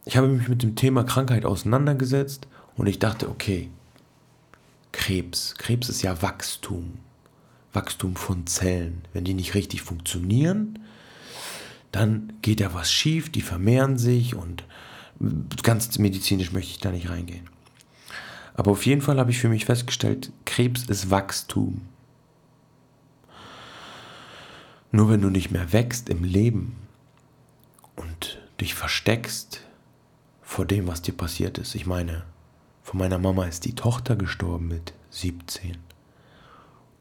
Ich habe mich mit dem Thema Krankheit auseinandergesetzt und ich dachte, okay, Krebs, Krebs ist ja Wachstum. Wachstum von Zellen. Wenn die nicht richtig funktionieren, dann geht da was schief, die vermehren sich und ganz medizinisch möchte ich da nicht reingehen. Aber auf jeden Fall habe ich für mich festgestellt, Krebs ist Wachstum. Nur wenn du nicht mehr wächst im Leben und dich versteckst vor dem, was dir passiert ist. Ich meine, von meiner Mama ist die Tochter gestorben mit 17.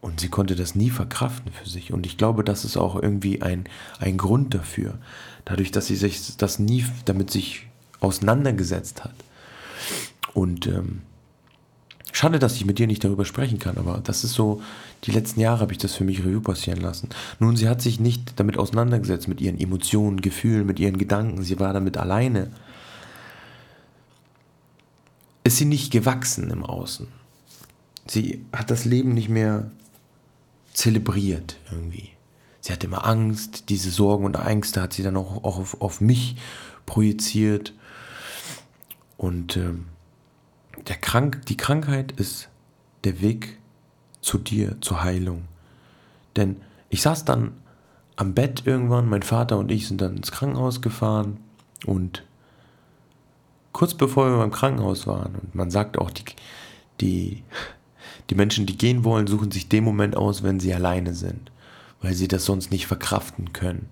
Und sie konnte das nie verkraften für sich. Und ich glaube, das ist auch irgendwie ein, ein Grund dafür. Dadurch, dass sie sich das nie damit sich auseinandergesetzt hat. Und ähm, schade, dass ich mit dir nicht darüber sprechen kann, aber das ist so, die letzten Jahre habe ich das für mich Revue passieren lassen. Nun, sie hat sich nicht damit auseinandergesetzt, mit ihren Emotionen, Gefühlen, mit ihren Gedanken. Sie war damit alleine. Ist sie nicht gewachsen im Außen. Sie hat das Leben nicht mehr zelebriert irgendwie. Sie hatte immer Angst, diese Sorgen und Ängste hat sie dann auch, auch auf, auf mich projiziert. Und ähm, der Krank, die Krankheit ist der Weg zu dir, zur Heilung. Denn ich saß dann am Bett irgendwann, mein Vater und ich sind dann ins Krankenhaus gefahren und kurz bevor wir beim Krankenhaus waren, und man sagt auch, die, die die Menschen, die gehen wollen, suchen sich den Moment aus, wenn sie alleine sind, weil sie das sonst nicht verkraften können.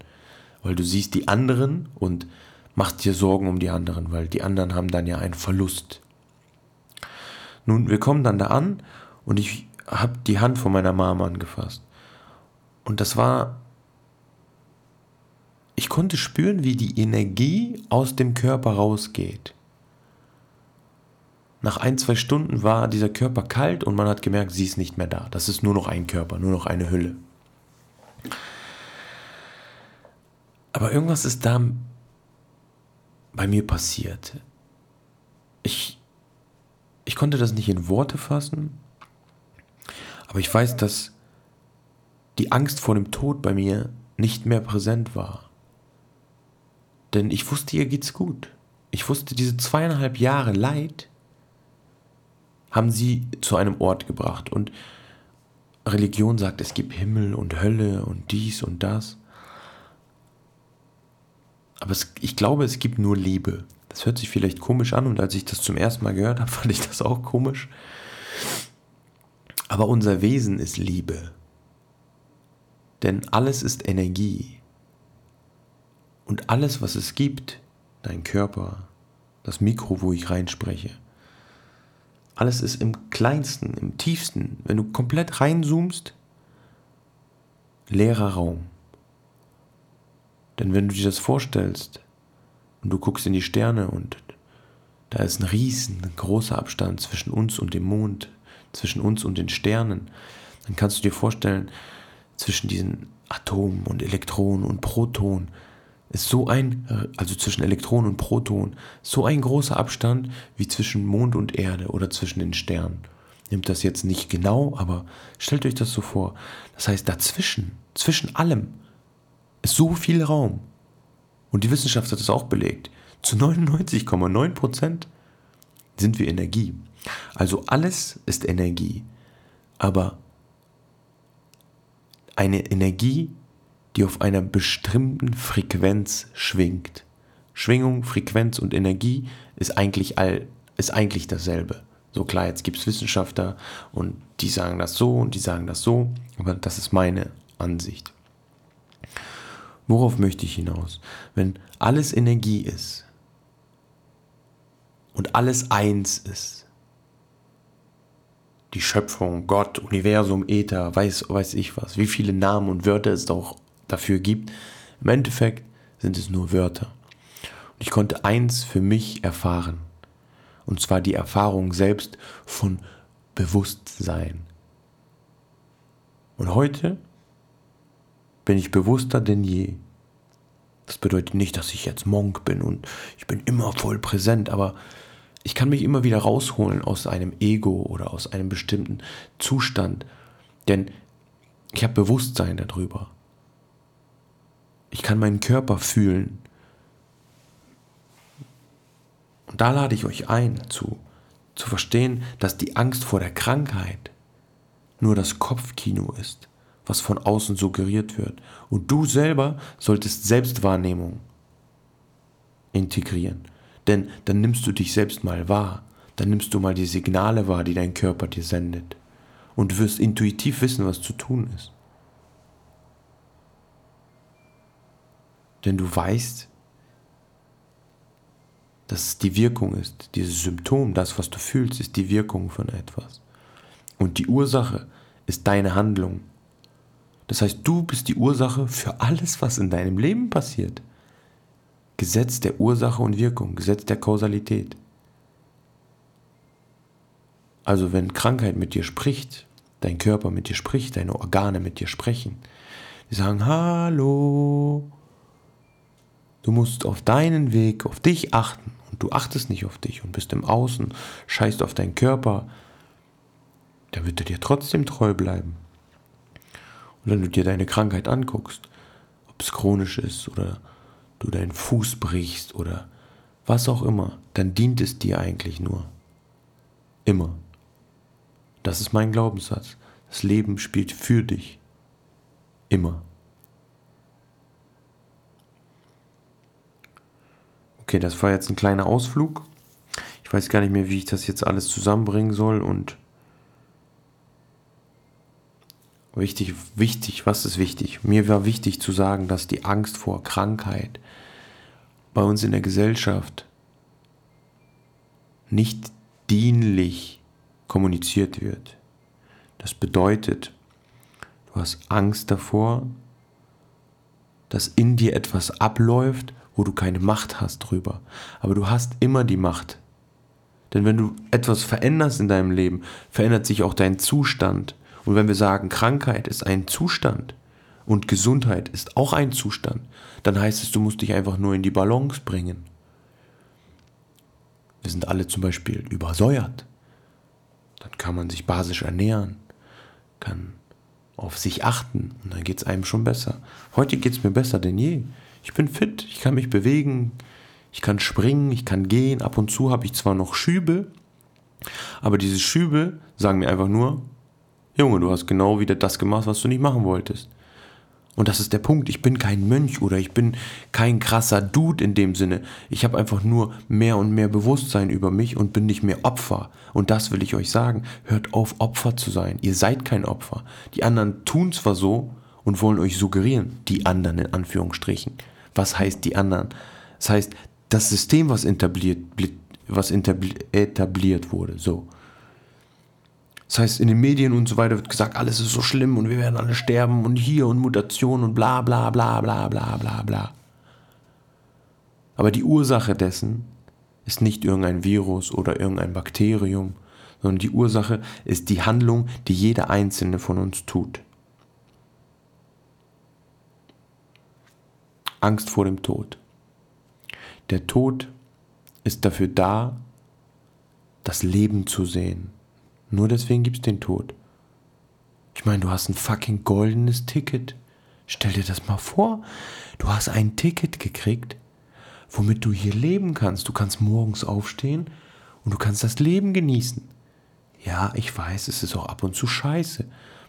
Weil du siehst die anderen und machst dir Sorgen um die anderen, weil die anderen haben dann ja einen Verlust. Nun, wir kommen dann da an und ich habe die Hand von meiner Mama angefasst. Und das war, ich konnte spüren, wie die Energie aus dem Körper rausgeht. Nach ein, zwei Stunden war dieser Körper kalt und man hat gemerkt, sie ist nicht mehr da. Das ist nur noch ein Körper, nur noch eine Hülle. Aber irgendwas ist da bei mir passiert. Ich, ich konnte das nicht in Worte fassen, aber ich weiß, dass die Angst vor dem Tod bei mir nicht mehr präsent war. Denn ich wusste, ihr geht's gut. Ich wusste, diese zweieinhalb Jahre Leid haben sie zu einem Ort gebracht. Und Religion sagt, es gibt Himmel und Hölle und dies und das. Aber es, ich glaube, es gibt nur Liebe. Das hört sich vielleicht komisch an und als ich das zum ersten Mal gehört habe, fand ich das auch komisch. Aber unser Wesen ist Liebe. Denn alles ist Energie. Und alles, was es gibt, dein Körper, das Mikro, wo ich reinspreche, alles ist im kleinsten, im tiefsten, wenn du komplett reinzoomst, leerer Raum. Denn wenn du dir das vorstellst und du guckst in die Sterne und da ist ein riesengroßer Abstand zwischen uns und dem Mond, zwischen uns und den Sternen, dann kannst du dir vorstellen, zwischen diesen Atomen und Elektronen und Protonen ist so ein, also zwischen Elektronen und Protonen, so ein großer Abstand wie zwischen Mond und Erde oder zwischen den Sternen. Nimmt das jetzt nicht genau, aber stellt euch das so vor. Das heißt, dazwischen, zwischen allem, ist so viel Raum. Und die Wissenschaft hat es auch belegt. Zu 99,9 Prozent sind wir Energie. Also alles ist Energie. Aber eine Energie, die auf einer bestimmten Frequenz schwingt. Schwingung, Frequenz und Energie ist eigentlich, all, ist eigentlich dasselbe. So klar, jetzt gibt es Wissenschaftler und die sagen das so und die sagen das so, aber das ist meine Ansicht. Worauf möchte ich hinaus? Wenn alles Energie ist und alles eins ist, die Schöpfung, Gott, Universum, Äther, weiß, weiß ich was, wie viele Namen und Wörter es auch dafür gibt. Im Endeffekt sind es nur Wörter. Und ich konnte eins für mich erfahren. Und zwar die Erfahrung selbst von Bewusstsein. Und heute bin ich bewusster denn je. Das bedeutet nicht, dass ich jetzt Monk bin und ich bin immer voll präsent, aber ich kann mich immer wieder rausholen aus einem Ego oder aus einem bestimmten Zustand, denn ich habe Bewusstsein darüber. Ich kann meinen Körper fühlen. Und da lade ich euch ein, zu, zu verstehen, dass die Angst vor der Krankheit nur das Kopfkino ist, was von außen suggeriert wird. Und du selber solltest Selbstwahrnehmung integrieren. Denn dann nimmst du dich selbst mal wahr. Dann nimmst du mal die Signale wahr, die dein Körper dir sendet. Und du wirst intuitiv wissen, was zu tun ist. Denn du weißt, dass es die Wirkung ist. Dieses Symptom, das, was du fühlst, ist die Wirkung von etwas. Und die Ursache ist deine Handlung. Das heißt, du bist die Ursache für alles, was in deinem Leben passiert. Gesetz der Ursache und Wirkung, Gesetz der Kausalität. Also wenn Krankheit mit dir spricht, dein Körper mit dir spricht, deine Organe mit dir sprechen, die sagen, hallo, Du musst auf deinen Weg, auf dich achten. Und du achtest nicht auf dich und bist im Außen, scheißt auf deinen Körper. Da wird er dir trotzdem treu bleiben. Und wenn du dir deine Krankheit anguckst, ob es chronisch ist oder du deinen Fuß brichst oder was auch immer, dann dient es dir eigentlich nur. Immer. Das ist mein Glaubenssatz. Das Leben spielt für dich. Immer. Okay, das war jetzt ein kleiner Ausflug. Ich weiß gar nicht mehr, wie ich das jetzt alles zusammenbringen soll und wichtig, wichtig, was ist wichtig? Mir war wichtig zu sagen, dass die Angst vor Krankheit bei uns in der Gesellschaft nicht dienlich kommuniziert wird. Das bedeutet, du hast Angst davor, dass in dir etwas abläuft, wo du keine Macht hast drüber. Aber du hast immer die Macht. Denn wenn du etwas veränderst in deinem Leben, verändert sich auch dein Zustand. Und wenn wir sagen, Krankheit ist ein Zustand und Gesundheit ist auch ein Zustand, dann heißt es, du musst dich einfach nur in die Balance bringen. Wir sind alle zum Beispiel übersäuert. Dann kann man sich basisch ernähren, kann auf sich achten und dann geht es einem schon besser. Heute geht es mir besser denn je. Ich bin fit, ich kann mich bewegen, ich kann springen, ich kann gehen. Ab und zu habe ich zwar noch Schübe, aber diese Schübe sagen mir einfach nur, Junge, du hast genau wieder das gemacht, was du nicht machen wolltest. Und das ist der Punkt. Ich bin kein Mönch oder ich bin kein krasser Dude in dem Sinne. Ich habe einfach nur mehr und mehr Bewusstsein über mich und bin nicht mehr Opfer. Und das will ich euch sagen. Hört auf, Opfer zu sein. Ihr seid kein Opfer. Die anderen tun zwar so und wollen euch suggerieren, die anderen in Anführungsstrichen. Was heißt die anderen? Das heißt, das System, was etabliert, was etabliert wurde, so. Das heißt, in den Medien und so weiter wird gesagt, alles ist so schlimm und wir werden alle sterben und hier und Mutation und bla bla bla bla bla bla bla. Aber die Ursache dessen ist nicht irgendein Virus oder irgendein Bakterium, sondern die Ursache ist die Handlung, die jeder einzelne von uns tut. Angst vor dem Tod. Der Tod ist dafür da, das Leben zu sehen. Nur deswegen gibt es den Tod. Ich meine, du hast ein fucking goldenes Ticket. Stell dir das mal vor. Du hast ein Ticket gekriegt, womit du hier leben kannst. Du kannst morgens aufstehen und du kannst das Leben genießen. Ja, ich weiß, es ist auch ab und zu scheiße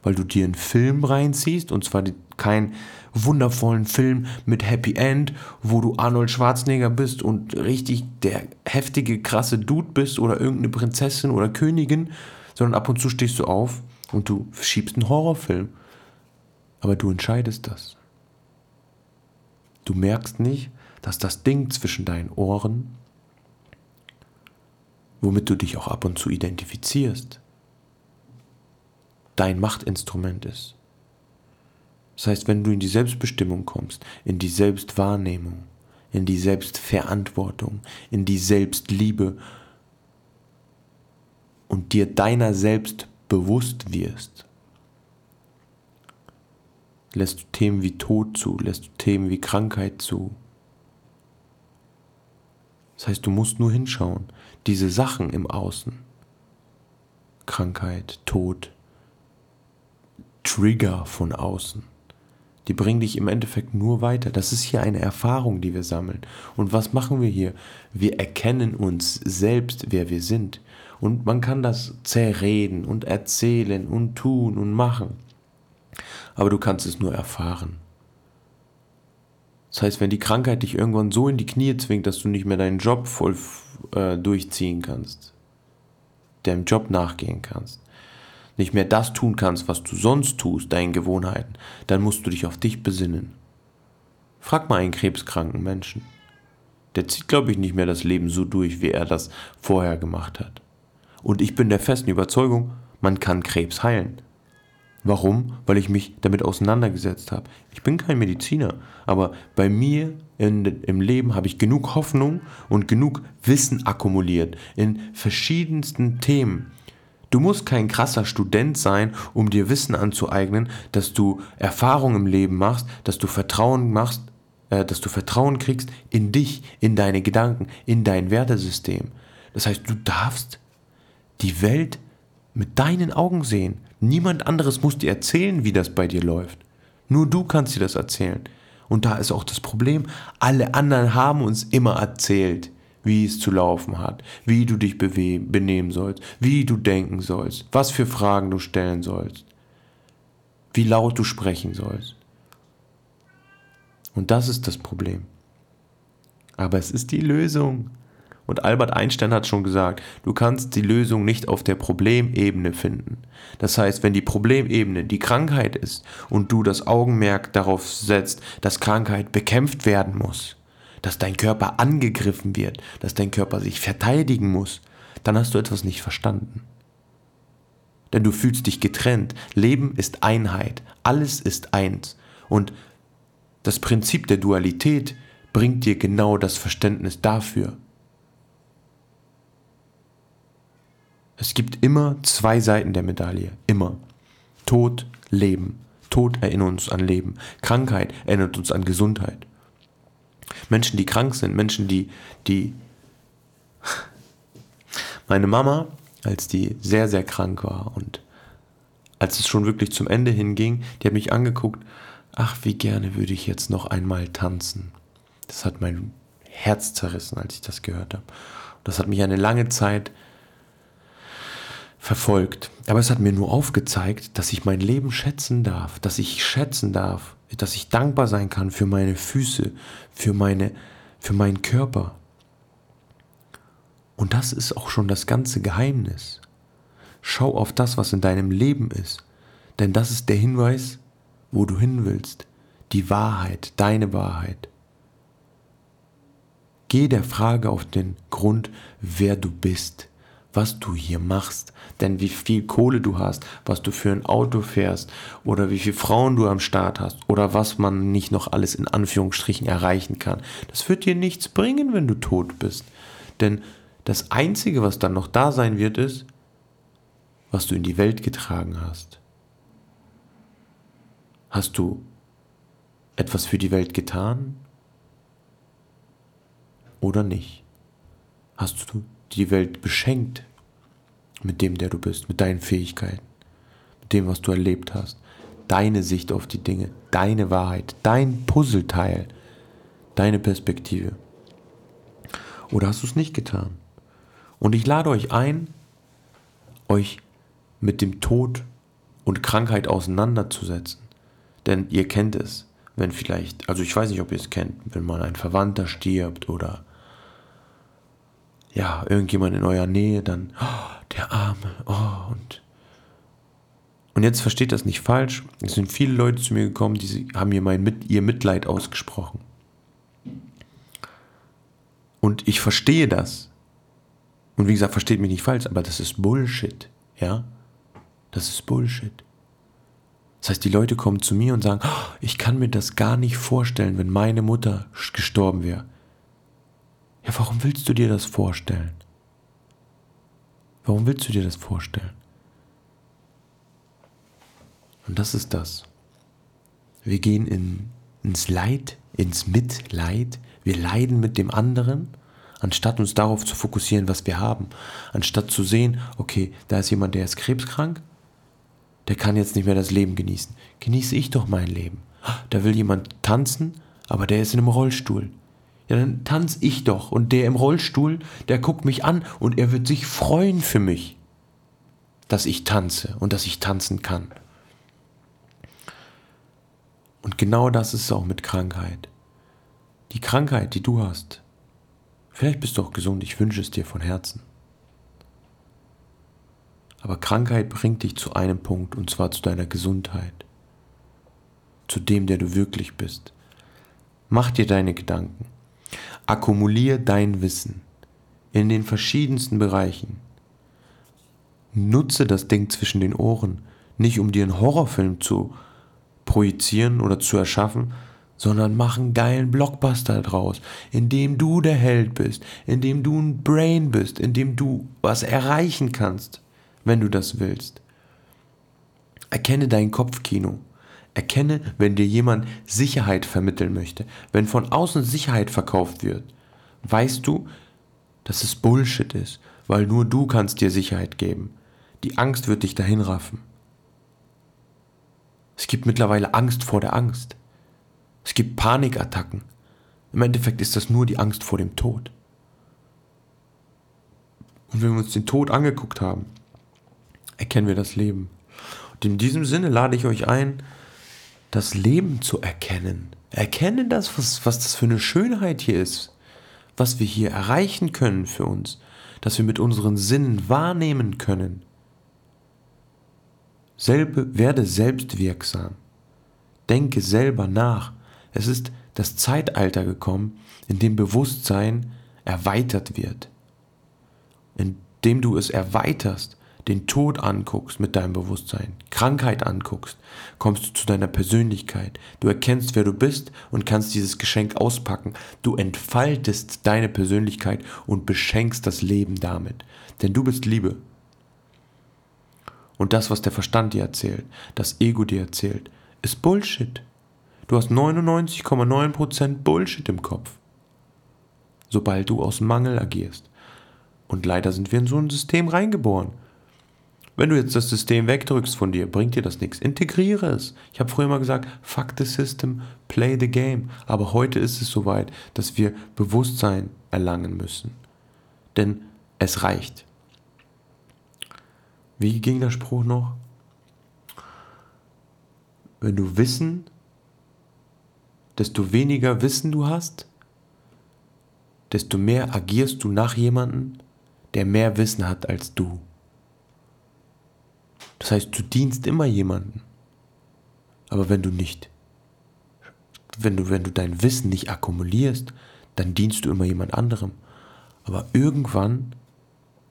weil du dir einen Film reinziehst und zwar keinen wundervollen Film mit Happy End, wo du Arnold Schwarzenegger bist und richtig der heftige, krasse Dude bist oder irgendeine Prinzessin oder Königin, sondern ab und zu stehst du auf und du schiebst einen Horrorfilm. Aber du entscheidest das. Du merkst nicht, dass das Ding zwischen deinen Ohren, womit du dich auch ab und zu identifizierst, dein Machtinstrument ist. Das heißt, wenn du in die Selbstbestimmung kommst, in die Selbstwahrnehmung, in die Selbstverantwortung, in die Selbstliebe und dir deiner selbst bewusst wirst, lässt du Themen wie Tod zu, lässt du Themen wie Krankheit zu. Das heißt, du musst nur hinschauen. Diese Sachen im Außen, Krankheit, Tod, Trigger von außen. Die bringen dich im Endeffekt nur weiter. Das ist hier eine Erfahrung, die wir sammeln. Und was machen wir hier? Wir erkennen uns selbst, wer wir sind. Und man kann das zerreden und erzählen und tun und machen. Aber du kannst es nur erfahren. Das heißt, wenn die Krankheit dich irgendwann so in die Knie zwingt, dass du nicht mehr deinen Job voll äh, durchziehen kannst, deinem Job nachgehen kannst, nicht mehr das tun kannst, was du sonst tust, deinen Gewohnheiten, dann musst du dich auf dich besinnen. Frag mal einen krebskranken Menschen. Der zieht, glaube ich, nicht mehr das Leben so durch, wie er das vorher gemacht hat. Und ich bin der festen Überzeugung, man kann Krebs heilen. Warum? Weil ich mich damit auseinandergesetzt habe. Ich bin kein Mediziner, aber bei mir in, im Leben habe ich genug Hoffnung und genug Wissen akkumuliert in verschiedensten Themen, Du musst kein krasser Student sein, um dir Wissen anzueignen, dass du Erfahrung im Leben machst, dass du Vertrauen machst, äh, dass du Vertrauen kriegst in dich, in deine Gedanken, in dein Wertesystem. Das heißt, du darfst die Welt mit deinen Augen sehen. Niemand anderes muss dir erzählen, wie das bei dir läuft. Nur du kannst dir das erzählen. Und da ist auch das Problem, alle anderen haben uns immer erzählt, wie es zu laufen hat, wie du dich benehmen sollst, wie du denken sollst, was für Fragen du stellen sollst, wie laut du sprechen sollst. Und das ist das Problem. Aber es ist die Lösung. Und Albert Einstein hat schon gesagt, du kannst die Lösung nicht auf der Problemebene finden. Das heißt, wenn die Problemebene die Krankheit ist und du das Augenmerk darauf setzt, dass Krankheit bekämpft werden muss, dass dein Körper angegriffen wird, dass dein Körper sich verteidigen muss, dann hast du etwas nicht verstanden. Denn du fühlst dich getrennt. Leben ist Einheit. Alles ist eins. Und das Prinzip der Dualität bringt dir genau das Verständnis dafür. Es gibt immer zwei Seiten der Medaille. Immer. Tod, Leben. Tod erinnert uns an Leben. Krankheit erinnert uns an Gesundheit. Menschen, die krank sind, Menschen, die, die. Meine Mama, als die sehr, sehr krank war und als es schon wirklich zum Ende hinging, die hat mich angeguckt, ach, wie gerne würde ich jetzt noch einmal tanzen. Das hat mein Herz zerrissen, als ich das gehört habe. Das hat mich eine lange Zeit verfolgt. Aber es hat mir nur aufgezeigt, dass ich mein Leben schätzen darf, dass ich schätzen darf, dass ich dankbar sein kann für meine Füße, für, meine, für meinen Körper. Und das ist auch schon das ganze Geheimnis. Schau auf das, was in deinem Leben ist, denn das ist der Hinweis, wo du hin willst, die Wahrheit, deine Wahrheit. Geh der Frage auf den Grund, wer du bist was du hier machst. Denn wie viel Kohle du hast, was du für ein Auto fährst oder wie viele Frauen du am Start hast oder was man nicht noch alles in Anführungsstrichen erreichen kann, das wird dir nichts bringen, wenn du tot bist. Denn das Einzige, was dann noch da sein wird, ist, was du in die Welt getragen hast. Hast du etwas für die Welt getan oder nicht? Hast du die Welt beschenkt mit dem, der du bist, mit deinen Fähigkeiten, mit dem, was du erlebt hast, deine Sicht auf die Dinge, deine Wahrheit, dein Puzzleteil, deine Perspektive. Oder hast du es nicht getan? Und ich lade euch ein, euch mit dem Tod und Krankheit auseinanderzusetzen. Denn ihr kennt es, wenn vielleicht, also ich weiß nicht, ob ihr es kennt, wenn mal ein Verwandter stirbt oder ja, irgendjemand in eurer Nähe, dann, oh, der Arme, oh, und. Und jetzt versteht das nicht falsch. Es sind viele Leute zu mir gekommen, die haben mir mein, mit, ihr Mitleid ausgesprochen. Und ich verstehe das. Und wie gesagt, versteht mich nicht falsch, aber das ist Bullshit. Ja? Das ist Bullshit. Das heißt, die Leute kommen zu mir und sagen, oh, ich kann mir das gar nicht vorstellen, wenn meine Mutter gestorben wäre. Ja, warum willst du dir das vorstellen? Warum willst du dir das vorstellen? Und das ist das. Wir gehen in, ins Leid, ins Mitleid. Wir leiden mit dem anderen, anstatt uns darauf zu fokussieren, was wir haben. Anstatt zu sehen, okay, da ist jemand, der ist krebskrank, der kann jetzt nicht mehr das Leben genießen. Genieße ich doch mein Leben. Da will jemand tanzen, aber der ist in einem Rollstuhl. Ja, dann tanz ich doch. Und der im Rollstuhl, der guckt mich an und er wird sich freuen für mich, dass ich tanze und dass ich tanzen kann. Und genau das ist es auch mit Krankheit. Die Krankheit, die du hast, vielleicht bist du auch gesund, ich wünsche es dir von Herzen. Aber Krankheit bringt dich zu einem Punkt, und zwar zu deiner Gesundheit, zu dem, der du wirklich bist. Mach dir deine Gedanken. Akkumulier dein Wissen in den verschiedensten Bereichen. Nutze das Ding zwischen den Ohren, nicht um dir einen Horrorfilm zu projizieren oder zu erschaffen, sondern mach einen geilen Blockbuster draus, in dem du der Held bist, in dem du ein Brain bist, in dem du was erreichen kannst, wenn du das willst. Erkenne dein Kopfkino. Erkenne, wenn dir jemand Sicherheit vermitteln möchte. Wenn von außen Sicherheit verkauft wird, weißt du, dass es Bullshit ist, weil nur du kannst dir Sicherheit geben. Die Angst wird dich dahin raffen. Es gibt mittlerweile Angst vor der Angst. Es gibt Panikattacken. Im Endeffekt ist das nur die Angst vor dem Tod. Und wenn wir uns den Tod angeguckt haben, erkennen wir das Leben. Und in diesem Sinne lade ich euch ein, das Leben zu erkennen. Erkennen das, was, was das für eine Schönheit hier ist, was wir hier erreichen können für uns, dass wir mit unseren Sinnen wahrnehmen können. Selbe, werde selbstwirksam. Denke selber nach. Es ist das Zeitalter gekommen, in dem Bewusstsein erweitert wird. Indem du es erweiterst, den Tod anguckst mit deinem Bewusstsein, Krankheit anguckst, kommst du zu deiner Persönlichkeit. Du erkennst, wer du bist und kannst dieses Geschenk auspacken. Du entfaltest deine Persönlichkeit und beschenkst das Leben damit. Denn du bist Liebe. Und das, was der Verstand dir erzählt, das Ego dir erzählt, ist Bullshit. Du hast 99,9% Bullshit im Kopf. Sobald du aus Mangel agierst. Und leider sind wir in so ein System reingeboren. Wenn du jetzt das System wegdrückst von dir, bringt dir das nichts. Integriere es. Ich habe früher mal gesagt, fuck the system, play the game. Aber heute ist es soweit, dass wir Bewusstsein erlangen müssen. Denn es reicht. Wie ging der Spruch noch? Wenn du Wissen, desto weniger Wissen du hast, desto mehr agierst du nach jemandem, der mehr Wissen hat als du. Das heißt, du dienst immer jemanden. Aber wenn du nicht, wenn du, wenn du dein Wissen nicht akkumulierst, dann dienst du immer jemand anderem. Aber irgendwann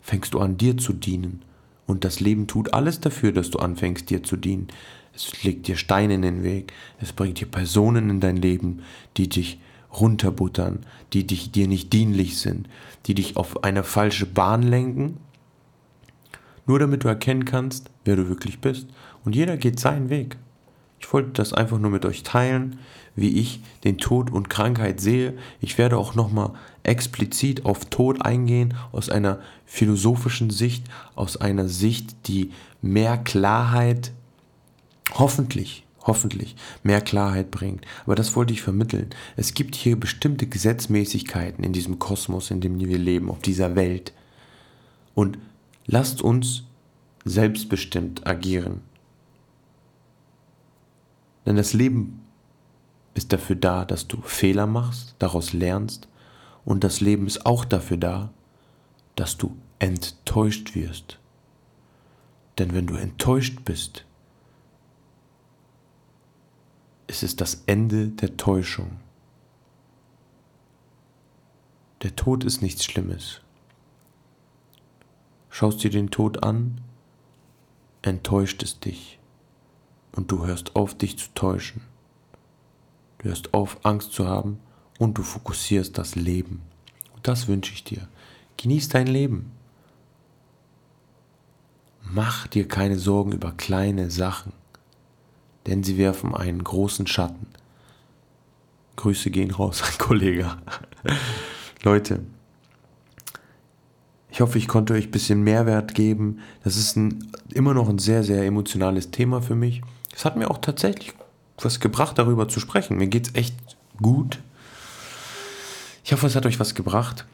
fängst du an, dir zu dienen. Und das Leben tut alles dafür, dass du anfängst, dir zu dienen. Es legt dir Steine in den Weg. Es bringt dir Personen in dein Leben, die dich runterbuttern, die dich, dir nicht dienlich sind, die dich auf eine falsche Bahn lenken nur damit du erkennen kannst, wer du wirklich bist. Und jeder geht seinen Weg. Ich wollte das einfach nur mit euch teilen, wie ich den Tod und Krankheit sehe. Ich werde auch nochmal explizit auf Tod eingehen, aus einer philosophischen Sicht, aus einer Sicht, die mehr Klarheit, hoffentlich, hoffentlich, mehr Klarheit bringt. Aber das wollte ich vermitteln. Es gibt hier bestimmte Gesetzmäßigkeiten in diesem Kosmos, in dem wir leben, auf dieser Welt. Und Lasst uns selbstbestimmt agieren. Denn das Leben ist dafür da, dass du Fehler machst, daraus lernst. Und das Leben ist auch dafür da, dass du enttäuscht wirst. Denn wenn du enttäuscht bist, ist es das Ende der Täuschung. Der Tod ist nichts Schlimmes schaust dir den Tod an, enttäuscht es dich und du hörst auf, dich zu täuschen. Du hörst auf, Angst zu haben und du fokussierst das Leben. Und das wünsche ich dir. Genieß dein Leben. Mach dir keine Sorgen über kleine Sachen, denn sie werfen einen großen Schatten. Grüße gehen raus, Kollege. Leute, ich hoffe, ich konnte euch ein bisschen Mehrwert geben. Das ist ein, immer noch ein sehr, sehr emotionales Thema für mich. Es hat mir auch tatsächlich was gebracht, darüber zu sprechen. Mir geht es echt gut. Ich hoffe, es hat euch was gebracht.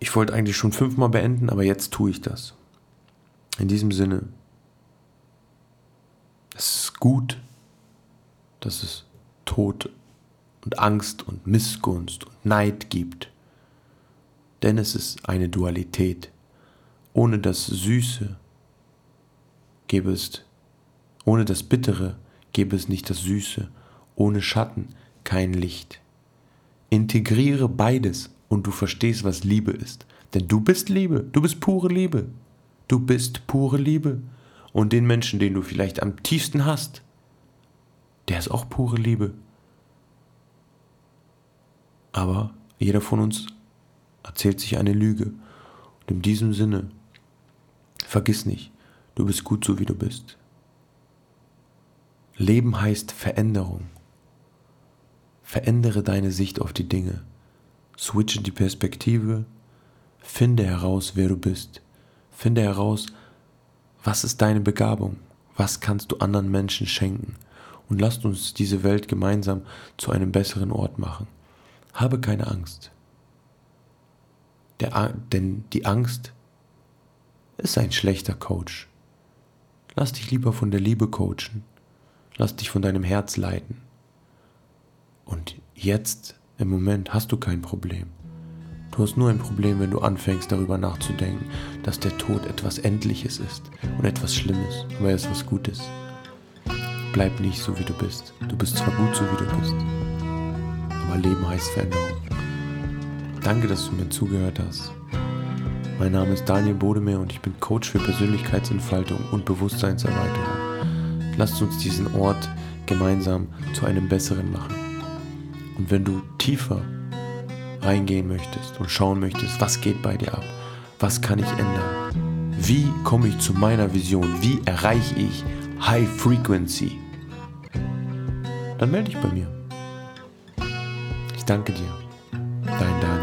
Ich wollte eigentlich schon fünfmal beenden, aber jetzt tue ich das. In diesem Sinne, es ist gut, dass es Tod und Angst und Missgunst und Neid gibt denn es ist eine Dualität. Ohne das Süße gäbe es, ohne das Bittere gäbe es nicht das Süße, ohne Schatten kein Licht. Integriere beides und du verstehst, was Liebe ist. Denn du bist Liebe, du bist pure Liebe. Du bist pure Liebe. Und den Menschen, den du vielleicht am tiefsten hast, der ist auch pure Liebe. Aber jeder von uns erzählt sich eine Lüge. Und in diesem Sinne, vergiss nicht, du bist gut so wie du bist. Leben heißt Veränderung. Verändere deine Sicht auf die Dinge. Switche die Perspektive. Finde heraus, wer du bist. Finde heraus, was ist deine Begabung? Was kannst du anderen Menschen schenken? Und lasst uns diese Welt gemeinsam zu einem besseren Ort machen. Habe keine Angst. Der, denn die Angst ist ein schlechter Coach. Lass dich lieber von der Liebe coachen. Lass dich von deinem Herz leiten. Und jetzt, im Moment, hast du kein Problem. Du hast nur ein Problem, wenn du anfängst darüber nachzudenken, dass der Tod etwas Endliches ist und etwas Schlimmes, aber er ist was Gutes. Bleib nicht so, wie du bist. Du bist zwar gut so, wie du bist, aber Leben heißt Veränderung. Danke, dass du mir zugehört hast. Mein Name ist Daniel Bodemeer und ich bin Coach für Persönlichkeitsentfaltung und Bewusstseinserweiterung. Lasst uns diesen Ort gemeinsam zu einem besseren machen. Und wenn du tiefer reingehen möchtest und schauen möchtest, was geht bei dir ab, was kann ich ändern, wie komme ich zu meiner Vision, wie erreiche ich High Frequency, dann melde dich bei mir. Ich danke dir. Dein Daniel.